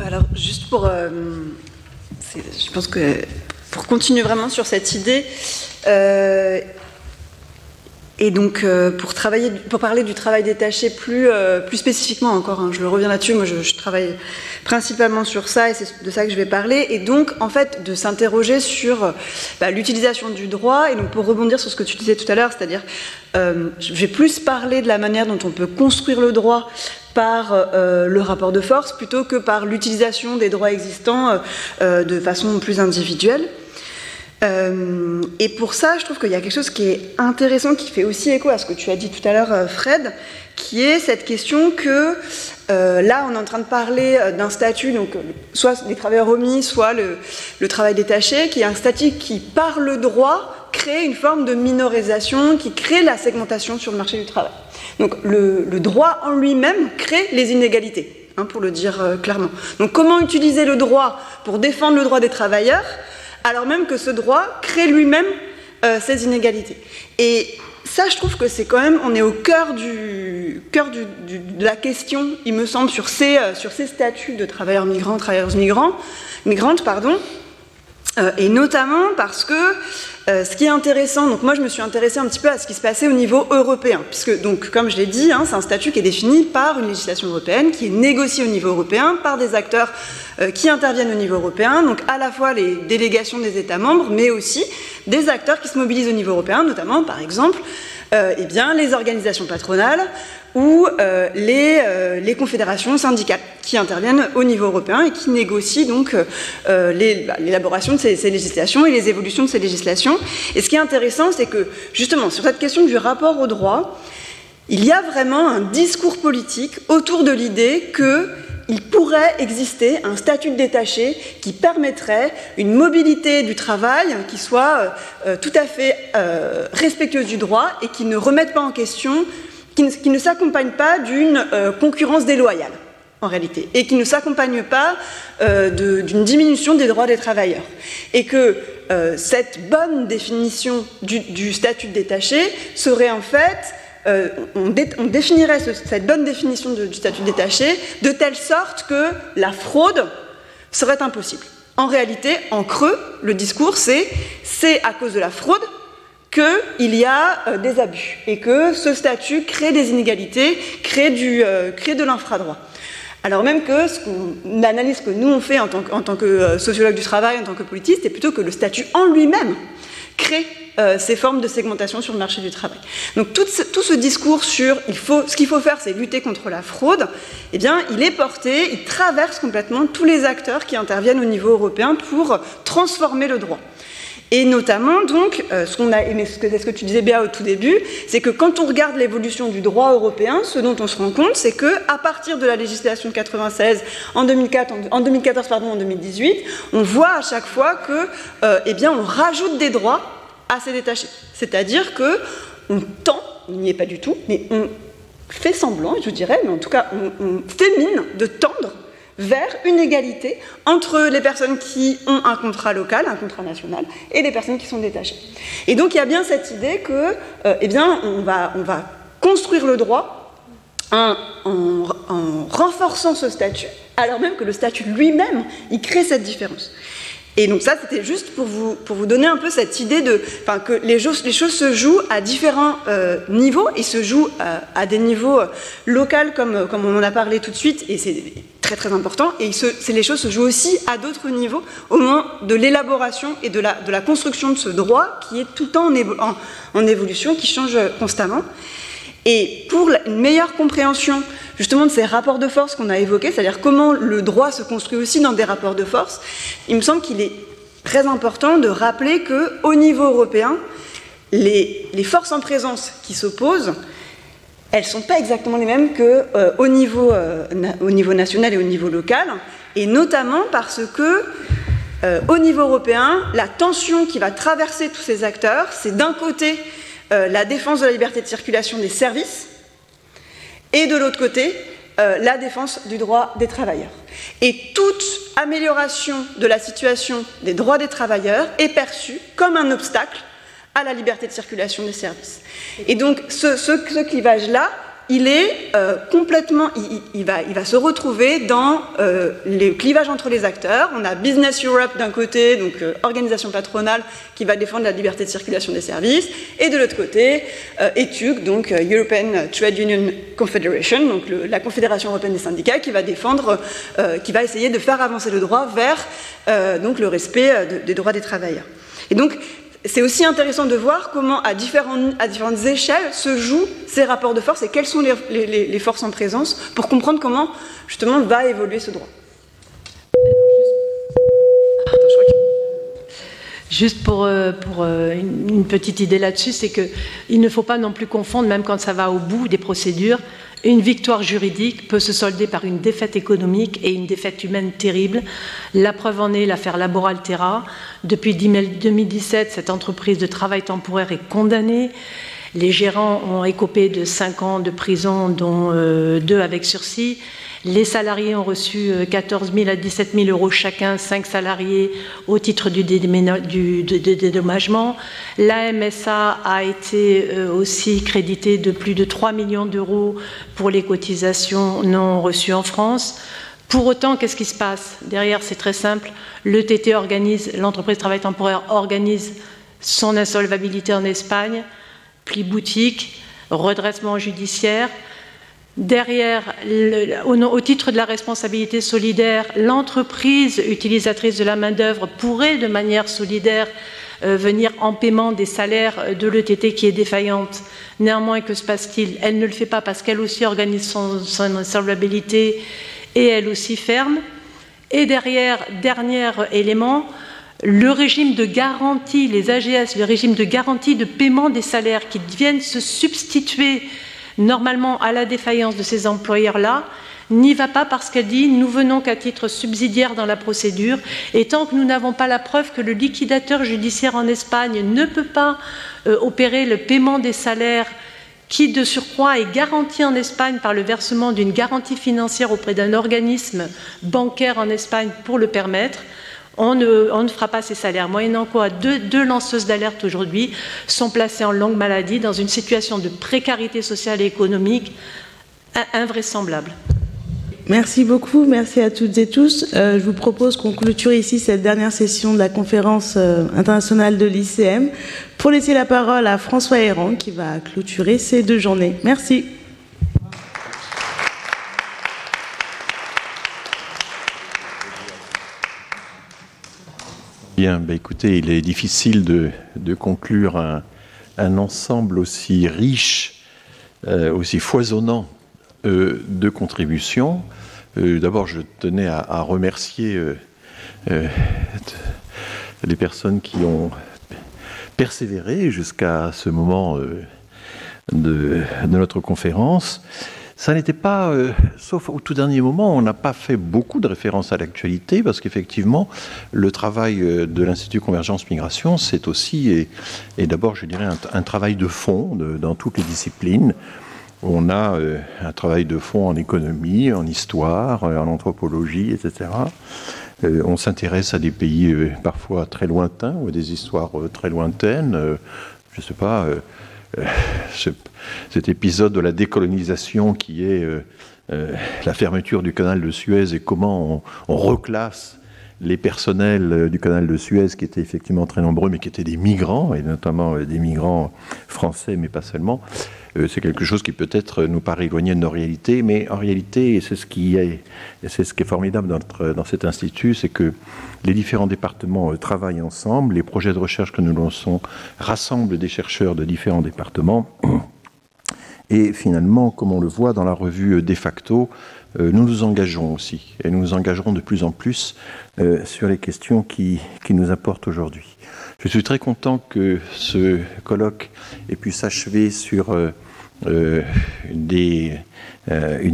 S4: Alors, juste pour... je pense que pour continuer vraiment sur cette idée, euh, et donc, euh, pour, travailler, pour parler du travail détaché plus, euh, plus spécifiquement encore, hein, je reviens là-dessus, moi je, travaille principalement sur ça et c'est de ça que je vais parler. Et donc, en fait, de s'interroger sur bah, l'utilisation du droit. Et donc, pour rebondir sur ce que tu disais tout à l'heure, c'est-à-dire, je vais plus parler de la manière dont on peut construire le droit par le rapport de force plutôt que par l'utilisation des droits existants de façon plus individuelle. Euh, et pour ça, je trouve qu'il y a quelque chose qui est intéressant, qui fait aussi écho à ce que tu as dit tout à l'heure, euh, Fred, qui est cette question que euh, là, on est en train de parler d'un statut, donc soit les travailleurs omis, soit le, travail détaché, qui est un statut qui, par le droit, crée une forme de minorisation, qui crée la segmentation sur le marché du travail. Donc le, droit en lui-même crée les inégalités, hein, pour le dire clairement. Donc comment utiliser le droit pour défendre le droit des travailleurs? Alors même que ce droit crée lui-même euh, ces inégalités. Et ça, je trouve que c'est quand même, on est au cœur, de la question, il me semble, sur ces, euh, statuts de travailleurs migrants, travailleurs migrants, migrantes, pardon. Et notamment parce que euh, ce qui est intéressant, donc moi je me suis intéressée un petit peu à ce qui se passait au niveau européen, puisque donc comme je l'ai dit, hein, c'est un statut qui est défini par une législation européenne, qui est négociée au niveau européen par des acteurs euh, qui interviennent au niveau européen, donc à la fois les délégations des États membres, mais aussi des acteurs qui se mobilisent au niveau européen, notamment par exemple euh, eh bien, les organisations patronales ou euh, les, euh, les, confédérations syndicales qui interviennent au niveau européen et qui négocient donc euh, bah, l'élaboration de ces, ces, législations et les évolutions de ces législations. Et ce qui est intéressant, c'est que justement sur cette question du rapport au droit, il y a vraiment un discours politique autour de l'idée que il pourrait exister un statut de détaché qui permettrait une mobilité du travail qui soit euh, tout à fait euh, respectueuse du droit et qui ne remette pas en question qui ne, s'accompagne pas d'une euh, concurrence déloyale, en réalité, et qui ne s'accompagne pas euh, d'une diminution des droits des travailleurs. Et que euh, cette bonne définition du, du, statut de détaché serait en fait, euh, on, dé, on, définirait ce, cette bonne définition du statut détaché de telle sorte que la fraude serait impossible. En réalité, en creux, le discours, c'est c'est à cause de la fraude qu'il y a euh, des abus et que ce statut crée des inégalités, crée, du, euh, de l'infradroit. Alors même que l'analyse que nous on fait en tant que, en tant que sociologue du travail, en tant que politiste, c'est plutôt que le statut en lui-même crée euh, ces formes de segmentation sur le marché du travail. Donc tout ce, tout ce discours sur il faut, ce qu'il faut faire, c'est lutter contre la fraude, eh bien, il est porté, il traverse complètement tous les acteurs qui interviennent au niveau européen pour transformer le droit. Et notamment, donc, euh, ce que tu disais bien au tout début, c'est que quand on regarde l'évolution du droit européen, ce dont on se rend compte, c'est que à partir de la législation de 96, en, 2004, en, en 2014, pardon, en 2018, on voit à chaque fois que, euh, eh on rajoute des droits à ces détachés. C'est-à-dire que on tend, il n'y est pas du tout, mais on fait semblant, je dirais, mais en tout cas, on, on fait mine de tendre vers une égalité entre les personnes qui ont un contrat local, un contrat national, et les personnes qui sont détachées. Et donc il y a bien cette idée que, euh, eh bien, on va, on va construire le droit en, en, en renforçant ce statut, alors même que le statut lui-même, il crée cette différence. Et donc ça, c'était juste pour vous, donner un peu cette idée de, enfin, que les choses, se jouent à différents euh, niveaux et se jouent à, à des niveaux euh, locaux comme, comme on en a parlé tout de suite, et c'est très très important. Et se, les choses se jouent aussi à d'autres niveaux, au moins de l'élaboration et de la, de la construction de ce droit qui est tout le temps en, en, évolution, qui change constamment. Et pour une meilleure compréhension justement de ces rapports de force qu'on a évoqués, c'est-à-dire comment le droit se construit aussi dans des rapports de force, il me semble qu'il est très important de rappeler qu'au niveau européen, les, les, forces en présence qui s'opposent, elles ne sont pas exactement les mêmes qu'au euh, niveau, euh, au niveau national et au niveau local, et notamment parce que euh, au niveau européen, la tension qui va traverser tous ces acteurs, c'est d'un côté euh, la défense de la liberté de circulation des services, et de l'autre côté, la défense du droit des travailleurs. Et toute amélioration de la situation des droits des travailleurs est perçue comme un obstacle à la liberté de circulation des services. Et donc ce, ce, clivage-là, il est euh, complètement, il, va, il va se retrouver dans euh, les clivages entre les acteurs. On a Business Europe d'un côté, donc euh, organisation patronale qui va défendre la liberté de circulation des services, et de l'autre côté, euh, ETUC, donc European Trade Union Confederation, donc la Confédération européenne des syndicats, qui va défendre, qui va essayer de faire avancer le droit vers donc le respect de, des droits des travailleurs. Et donc c'est aussi intéressant de voir comment, à, différentes échelles, se jouent ces rapports de force et quelles sont les, forces en présence pour comprendre comment, justement, va évoluer ce droit.
S6: Juste pour, euh, pour euh, une petite idée là-dessus, c'est qu'il ne faut pas non plus confondre, même quand ça va au bout des procédures, une victoire juridique peut se solder par une défaite économique et une défaite humaine terrible. La preuve en est l'affaire Laboral Terra. Depuis 2017, cette entreprise de travail temporaire est condamnée. Les gérants ont écopé de 5 ans de prison, dont euh, deux avec sursis. Les salariés ont reçu 14 000 à 17 000 euros chacun, 5 salariés au titre du, dédommagement. La MSA a été euh, aussi créditée de plus de 3 millions d'euros pour les cotisations non reçues en France. Pour autant, qu'est-ce qui se passe? Derrière, c'est très simple. Le TT organise, l'entreprise travail temporaire organise son insolvabilité en Espagne, pli boutique, redressement judiciaire. Derrière, au, titre de la responsabilité solidaire, l'entreprise utilisatrice de la main-d'œuvre pourrait, de manière solidaire, euh, venir en paiement des salaires de l'ETT qui est défaillante. Néanmoins, que se passe-t-il? Elle ne le fait pas parce qu'elle aussi organise son, son et elle aussi ferme. Et derrière, dernier élément, le régime de garantie, les AGS, le régime de garantie de paiement des salaires qui viennent se substituer normalement à la défaillance de ces employeurs-là, n'y va pas parce qu'elle dit nous venons qu'à titre subsidiaire dans la procédure. Et tant que nous n'avons pas la preuve que le liquidateur judiciaire en Espagne ne peut pas euh, opérer le paiement des salaires qui de surcroît est garanti en Espagne par le versement d'une garantie financière auprès d'un organisme bancaire en Espagne pour le permettre, on ne, fera pas ces salaires. Moyennant quoi, deux, lanceuses d'alerte aujourd'hui sont placées en longue maladie dans une situation de précarité sociale et économique invraisemblable.
S2: Merci beaucoup, merci à toutes et tous. Euh, je vous propose qu'on clôture ici cette dernière session de la conférence euh, internationale de l'ICM pour laisser la parole à François Héran qui va clôturer ces deux journées. Merci.
S9: Bah écoutez, il est difficile de, conclure un, ensemble aussi riche, euh, aussi foisonnant euh, de contributions. Euh, d'abord, je tenais à, remercier les personnes qui ont persévéré jusqu'à ce moment de, notre conférence. Ça n'était pas, euh, sauf au tout dernier moment, on n'a pas fait beaucoup de références à l'actualité, parce qu'effectivement, le travail euh, de l'Institut Convergence Migration, c'est aussi, et, d'abord, je dirais, un, travail de fond dans toutes les disciplines. On a euh, un travail de fond en économie, en histoire, en anthropologie, etc. on s'intéresse à des pays parfois très lointains ou à des histoires très lointaines. je ne sais pas cet épisode de la décolonisation qui est euh, euh, la fermeture du canal de Suez et comment on, reclasse les personnels euh, du canal de Suez qui étaient effectivement très nombreux mais qui étaient des migrants et notamment des migrants français mais pas seulement. C'est quelque chose qui peut-être nous paraît éloigné de nos réalités, mais en réalité, c'est ce qui est, c'est ce qui est formidable dans, cet institut, c'est que les différents départements euh, travaillent ensemble. Les projets de recherche que nous lançons rassemblent des chercheurs de différents départements. Et finalement, comme on le voit dans la revue euh, De facto, euh, nous nous engageons aussi. Et nous nous engagerons de plus en plus sur les questions qui, nous apportent aujourd'hui. Je suis très content que ce colloque ait pu s'achever sur une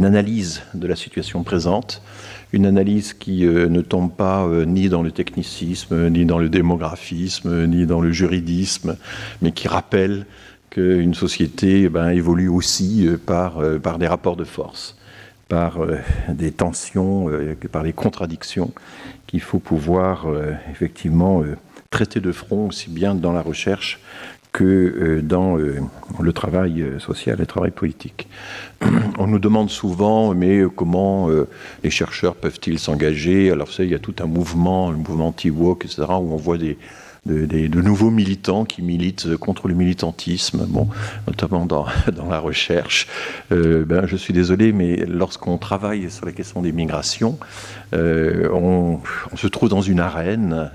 S9: analyse de la situation présente une analyse qui euh, ne tombe pas euh, ni dans le technicisme, ni dans le démographisme, ni dans le juridisme, mais qui rappelle qu'une société eh ben, évolue aussi euh, par, par des rapports de force, par des tensions, par des contradictions qu'il faut pouvoir effectivement traiter de front aussi bien dans la recherche que euh, dans euh, le travail euh, social et le travail politique. On nous demande souvent, mais comment les chercheurs peuvent-ils s'engager? Alors, ça, il y a tout un mouvement, le mouvement anti-woke, etc., où on voit des, de, nouveaux militants qui militent contre le militantisme, notamment dans, la recherche. ben, je suis désolé, mais lorsqu'on travaille sur la question des migrations, on, on, se trouve dans une arène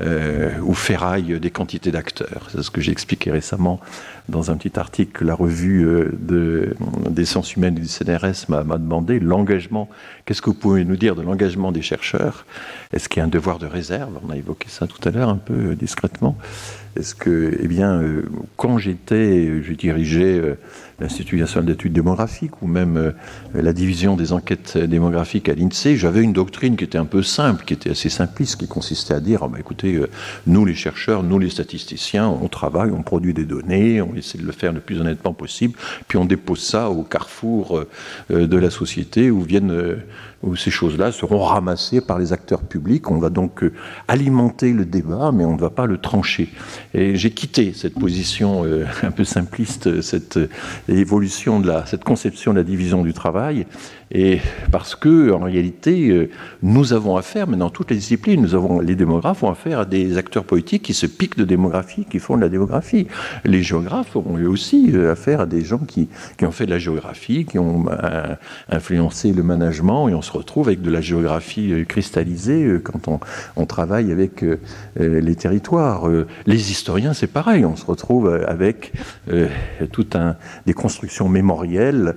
S9: euh, ou ferraille des quantités d'acteurs. C'est ce que j'ai expliqué récemment dans un petit article que la revue euh, de, des sciences humaines du CNRS m'a demandé. L'engagement, qu'est-ce que vous pouvez nous dire de l'engagement des chercheurs? Est-ce qu'il y a un devoir de réserve? On a évoqué ça tout à l'heure un peu euh, discrètement. Est-ce que, eh bien, euh, quand j'étais, je dirigeais l'Institut national d'études démographiques ou même euh, la division des enquêtes démographiques à l'INSEE, j'avais une doctrine qui était un peu simple, qui était assez simpliste, qui consistait à dire ah ben, écoutez, euh, nous les chercheurs, nous les statisticiens, on travaille, on produit des données, on essaie de le faire le plus honnêtement possible, puis on dépose ça au carrefour euh, de la société où viennent ces choses-là seront ramassées par les acteurs publics. On va donc alimenter le débat, mais on ne va pas le trancher. Et j'ai quitté cette position un peu simpliste, cette l'évolution de la, cette conception de la division du travail Et parce que, en réalité, euh, nous avons affaire, mais dans toutes les disciplines, nous avons, les démographes ont affaire à des acteurs politiques qui se piquent de démographie, qui font de la démographie. Les géographes ont eux aussi euh, affaire à des gens qui, qui ont fait de la géographie, qui ont euh, influencé le management, et on se retrouve avec de la géographie cristallisée quand on, travaille avec les territoires. Les historiens, c'est pareil, on se retrouve avec tout un des constructions mémorielles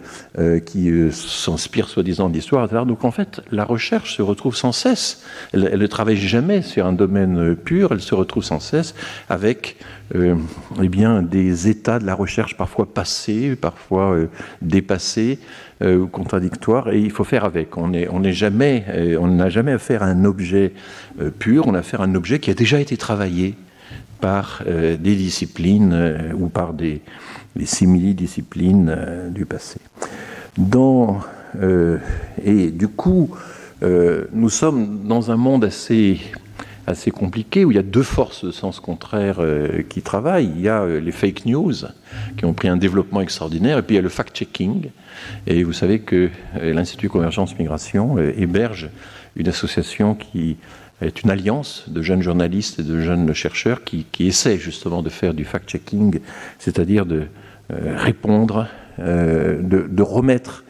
S9: qui s'inspirent soi-disant d'histoire. Donc en fait, la recherche se retrouve sans cesse. Elle, ne travaille jamais sur un domaine pur, elle se retrouve sans cesse avec euh, eh bien, des états de la recherche parfois passés, parfois euh, dépassés euh, ou contradictoires, et il faut faire avec. On n'est jamais, on n'a jamais affaire à un objet pur, on a affaire à un objet qui a déjà été travaillé par des disciplines ou par des, des simili-disciplines du passé. Dans euh, et du coup, euh, nous sommes dans un monde assez assez compliqué où il y a deux forces de sens contraire euh, qui travaillent. Il y a les fake news qui ont pris un développement extraordinaire et puis il y a le fact-checking. Et vous savez que l'Institut Convergence Migration héberge une association qui est une alliance de jeunes journalistes et de jeunes chercheurs qui, qui essaient justement de faire du fact-checking, c'est-à-dire de répondre, de, remettre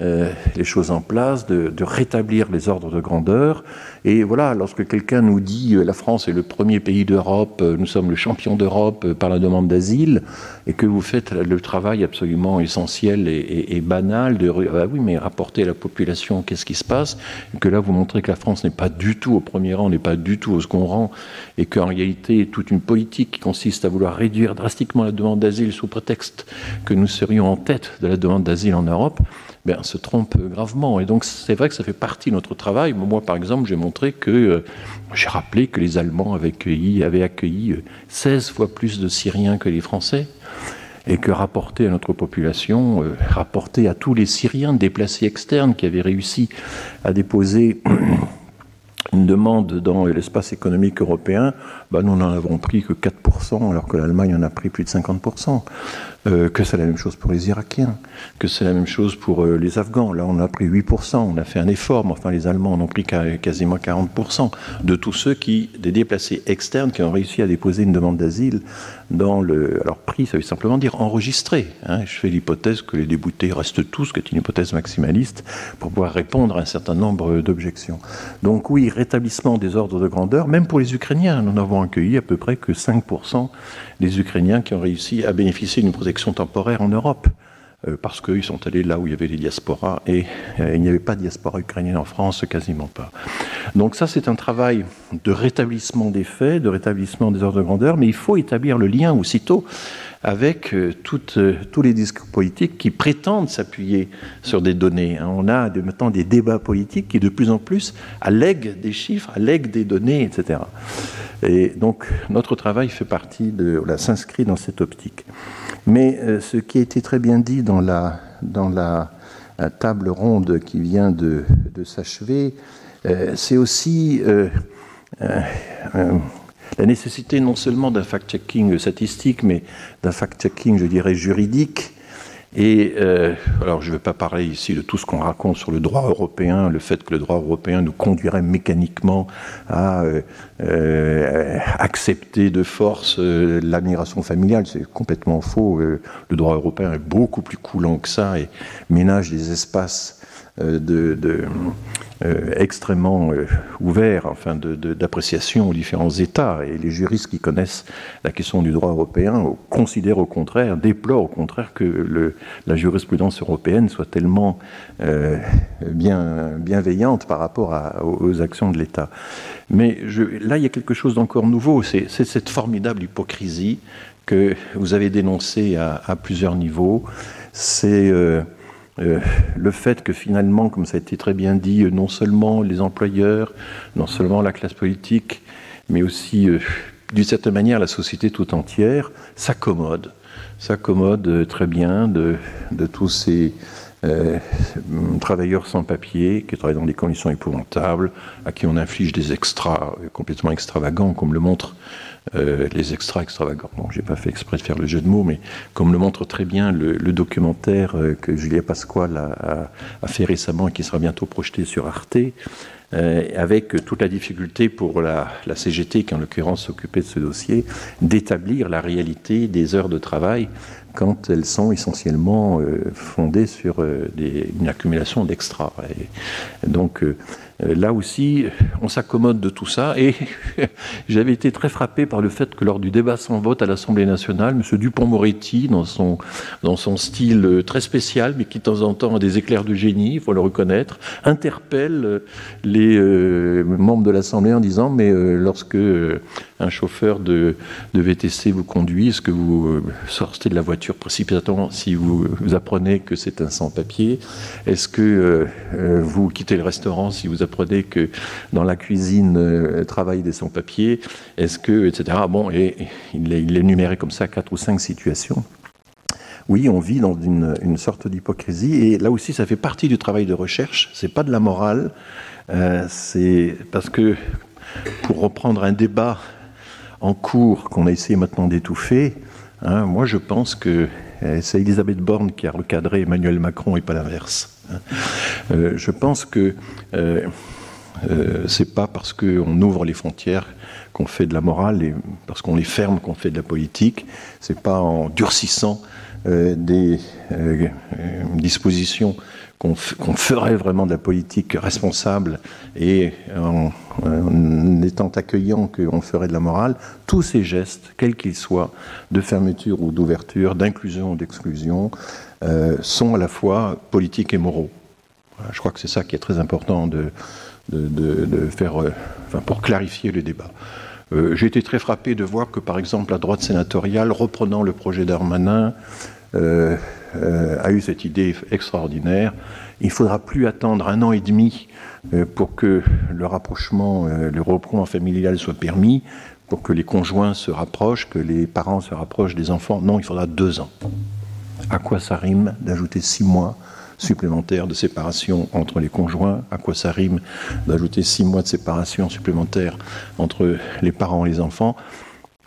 S9: euh, les choses en place, de, rétablir les ordres de grandeur. Et voilà, lorsque quelqu'un nous dit euh, la France est le premier pays d'Europe, euh, nous sommes le champion d'Europe par la demande d'asile, et que vous faites le travail absolument essentiel et, banal de ah oui, mais rapporter à la population qu'est-ce qui se passe, et que là vous montrez que la France n'est pas du tout au premier rang, n'est pas du tout au second rang, et qu'en réalité toute une politique qui consiste à vouloir réduire drastiquement la demande d'asile sous prétexte que nous serions en tête de la demande d'asile en Europe, ben, se trompe gravement. Et donc c'est vrai que ça fait partie de notre travail. Moi, par exemple, j'ai montré que, euh, j'ai rappelé que les Allemands avaient accueilli, avaient accueilli 16 euh, fois plus de Syriens que les Français et que rapporté à notre population, euh, rapporté à tous les Syriens déplacés externes qui avaient réussi à déposer une demande dans l'espace économique européen, ben, nous n'en avons pris que 4%, alors que l'Allemagne en a pris plus de 50%. Euh, que c'est la même chose pour les Irakiens, que c'est la même chose pour euh, les Afghans. Là, on a pris 8%, on a fait un effort, mais enfin, les Allemands en ont pris quasiment 40% de tous ceux qui, des déplacés externes, qui ont réussi à déposer une demande d'asile dans le. Alors, prix, ça veut simplement dire enregistré. Hein. Je fais l'hypothèse que les déboutés restent tous, qui est une hypothèse maximaliste, pour pouvoir répondre à un certain nombre d'objections. Donc, oui, rétablissement des ordres de grandeur, même pour les Ukrainiens. Nous n'avons accueilli à peu près que 5% des Ukrainiens qui ont réussi à bénéficier d'une protection temporaire en Europe, euh, parce qu'ils sont allés là où il y avait les diasporas, et euh, il n'y avait pas de diaspora ukrainienne en France, quasiment pas. Donc ça, c'est un travail de rétablissement des faits, de rétablissement des ordres de grandeur, mais il faut établir le lien aussitôt avec euh, toutes, tous les discours politiques qui prétendent s'appuyer sur des données. Hein. On a maintenant des débats politiques qui de plus en plus allèguent des chiffres, allèguent des données, etc. Et donc notre travail fait partie de, s'inscrit dans cette optique. Mais euh, ce qui a été très bien dit dans la, table ronde qui vient de, s'achever, euh, c'est aussi euh, la nécessité non seulement d'un fact-checking statistique, mais d'un fact-checking, je dirais, juridique, et euh, alors, je ne vais pas parler ici de tout ce qu'on raconte sur le droit européen, le fait que le droit européen nous conduirait mécaniquement à euh, euh, accepter de force la migration familiale. C'est complètement faux. le droit européen est beaucoup plus coulant que ça et ménage des espaces de, extrêmement euh, ouvert enfin, d'appréciation aux différents États. Et les juristes qui connaissent la question du droit européen considèrent au contraire, déplorent au contraire que la jurisprudence européenne soit tellement euh, bien, bienveillante par rapport aux actions de l'État. Mais là, il y a quelque chose d'encore nouveau, c'est cette formidable hypocrisie que vous avez dénoncée à, plusieurs niveaux. C'est euh, le fait que finalement, comme ça a été très bien dit, euh, non seulement les employeurs, non seulement la classe politique, mais aussi, euh, d'une certaine manière, la société tout entière, s'accommode, s'accommode très bien de, tous ces travailleurs sans papier qui travaillent dans des conditions épouvantables, à qui on inflige des extras complètement extravagants, comme le montre euh, les extras extravagants. Bon, j'ai pas fait exprès de faire le jeu de mots, mais comme le montre très bien le, documentaire euh, que Julia Pasquale a, fait récemment et qui sera bientôt projeté sur Arte, euh, avec toute la difficulté pour la, CGT, qui en l'occurrence s'occupait de ce dossier, d'établir la réalité des heures de travail quand elles sont essentiellement fondées sur une accumulation d'extras. Donc, là aussi, on s'accommode de tout ça. Et j'avais été très frappé par le fait que lors du débat sans vote à l'Assemblée nationale, M. Dupont-Moretti, dans son, dans son style euh, très spécial, mais qui de temps en temps a des éclairs de génie, il faut le reconnaître, interpelle euh, les membres de l'Assemblée en disant Mais lorsque un chauffeur de, de VTC vous conduit, est-ce que vous sortez de la voiture précipitamment si vous, apprenez que c'est un sans-papier? Est-ce que vous quittez le restaurant si vous apprenez que dans la cuisine euh, travaillent des sans-papiers, est-ce que, etc. Bon, et, il, énuméré comme ça quatre ou cinq situations. Oui, on vit dans une, sorte d'hypocrisie, et là aussi, ça fait partie du travail de recherche. C'est pas de la morale, euh, c'est parce que, pour reprendre un débat en cours qu'on a essayé maintenant d'étouffer, hein, moi je pense que c'est Elisabeth Borne qui a recadré Emmanuel Macron et pas l'inverse. Euh, je pense que euh, euh, c'est pas parce qu'on ouvre les frontières qu'on fait de la morale et parce qu'on les ferme qu'on fait de la politique. C'est pas en durcissant des dispositions qu'on ferait vraiment de la politique responsable et en, étant accueillant qu'on ferait de la morale, tous ces gestes, quels qu'ils soient, de fermeture ou d'ouverture, d'inclusion ou d'exclusion, euh, sont à la fois politiques et moraux. Je crois que c'est ça qui est très important de, faire, euh, enfin, pour clarifier le débat. Euh, j'ai été très frappé de voir que, par exemple, la droite sénatoriale, reprenant le projet d'Armanin, a eu cette idée extraordinaire. Il ne faudra plus attendre un an et demi pour que le rapprochement, le regroupement familial soit permis, pour que les conjoints se rapprochent, que les parents se rapprochent des enfants. Non, il faudra deux ans. À quoi ça rime d'ajouter six mois supplémentaires de séparation entre les conjoints? À quoi ça rime d'ajouter six mois de séparation supplémentaires entre les parents et les enfants?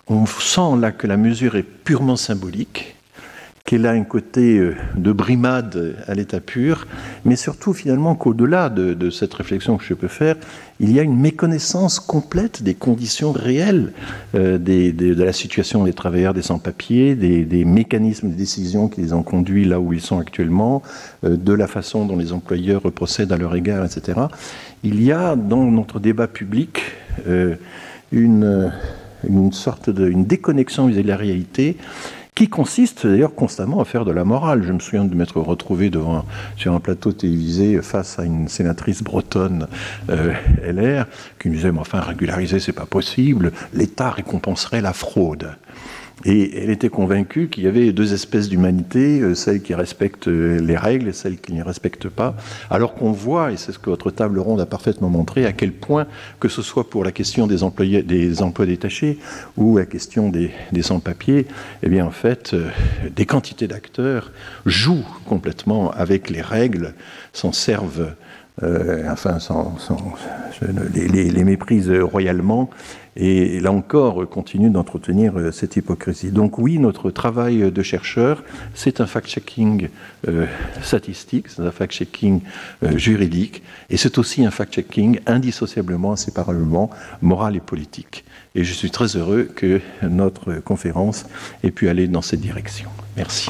S9: On sent là que la mesure est purement symbolique qu'elle a un côté euh, de brimade à l'état pur, mais surtout finalement qu'au-delà de, cette réflexion que je peux faire, il y a une méconnaissance complète des conditions réelles euh, de la situation des travailleurs des sans-papiers, des, mécanismes de décision qui les ont conduits là où ils sont actuellement, euh, de la façon dont les employeurs procèdent à leur égard, etc. Il y a dans notre débat public une, une sorte de une déconnexion vis-à-vis de la réalité qui consiste d'ailleurs constamment à faire de la morale. Je me souviens de m'être retrouvé devant, sur un plateau télévisé face à une sénatrice bretonne euh, LR qui me disait Mais enfin, régulariser, c'est pas possible, l'État récompenserait la fraude. Et elle était convaincue qu'il y avait deux espèces d'humanité, euh, celle qui respecte euh, les règles et celle qui ne les respecte pas, alors qu'on voit, et c'est ce que votre table ronde a parfaitement montré, à quel point, que ce soit pour la question des, employés, des emplois détachés ou la question des, sans-papiers, eh bien en fait, euh, des quantités d'acteurs jouent complètement avec les règles, s'en servent, enfin, les, les, les méprisent royalement et là encore continue d'entretenir euh, cette hypocrisie. Donc oui, notre travail de chercheur, c'est un fact-checking euh, statistique, c'est un fact-checking euh, juridique, et c'est aussi un fact-checking indissociablement, inséparablement moral et politique. Et je suis très heureux que notre conférence ait pu aller dans cette direction. Merci.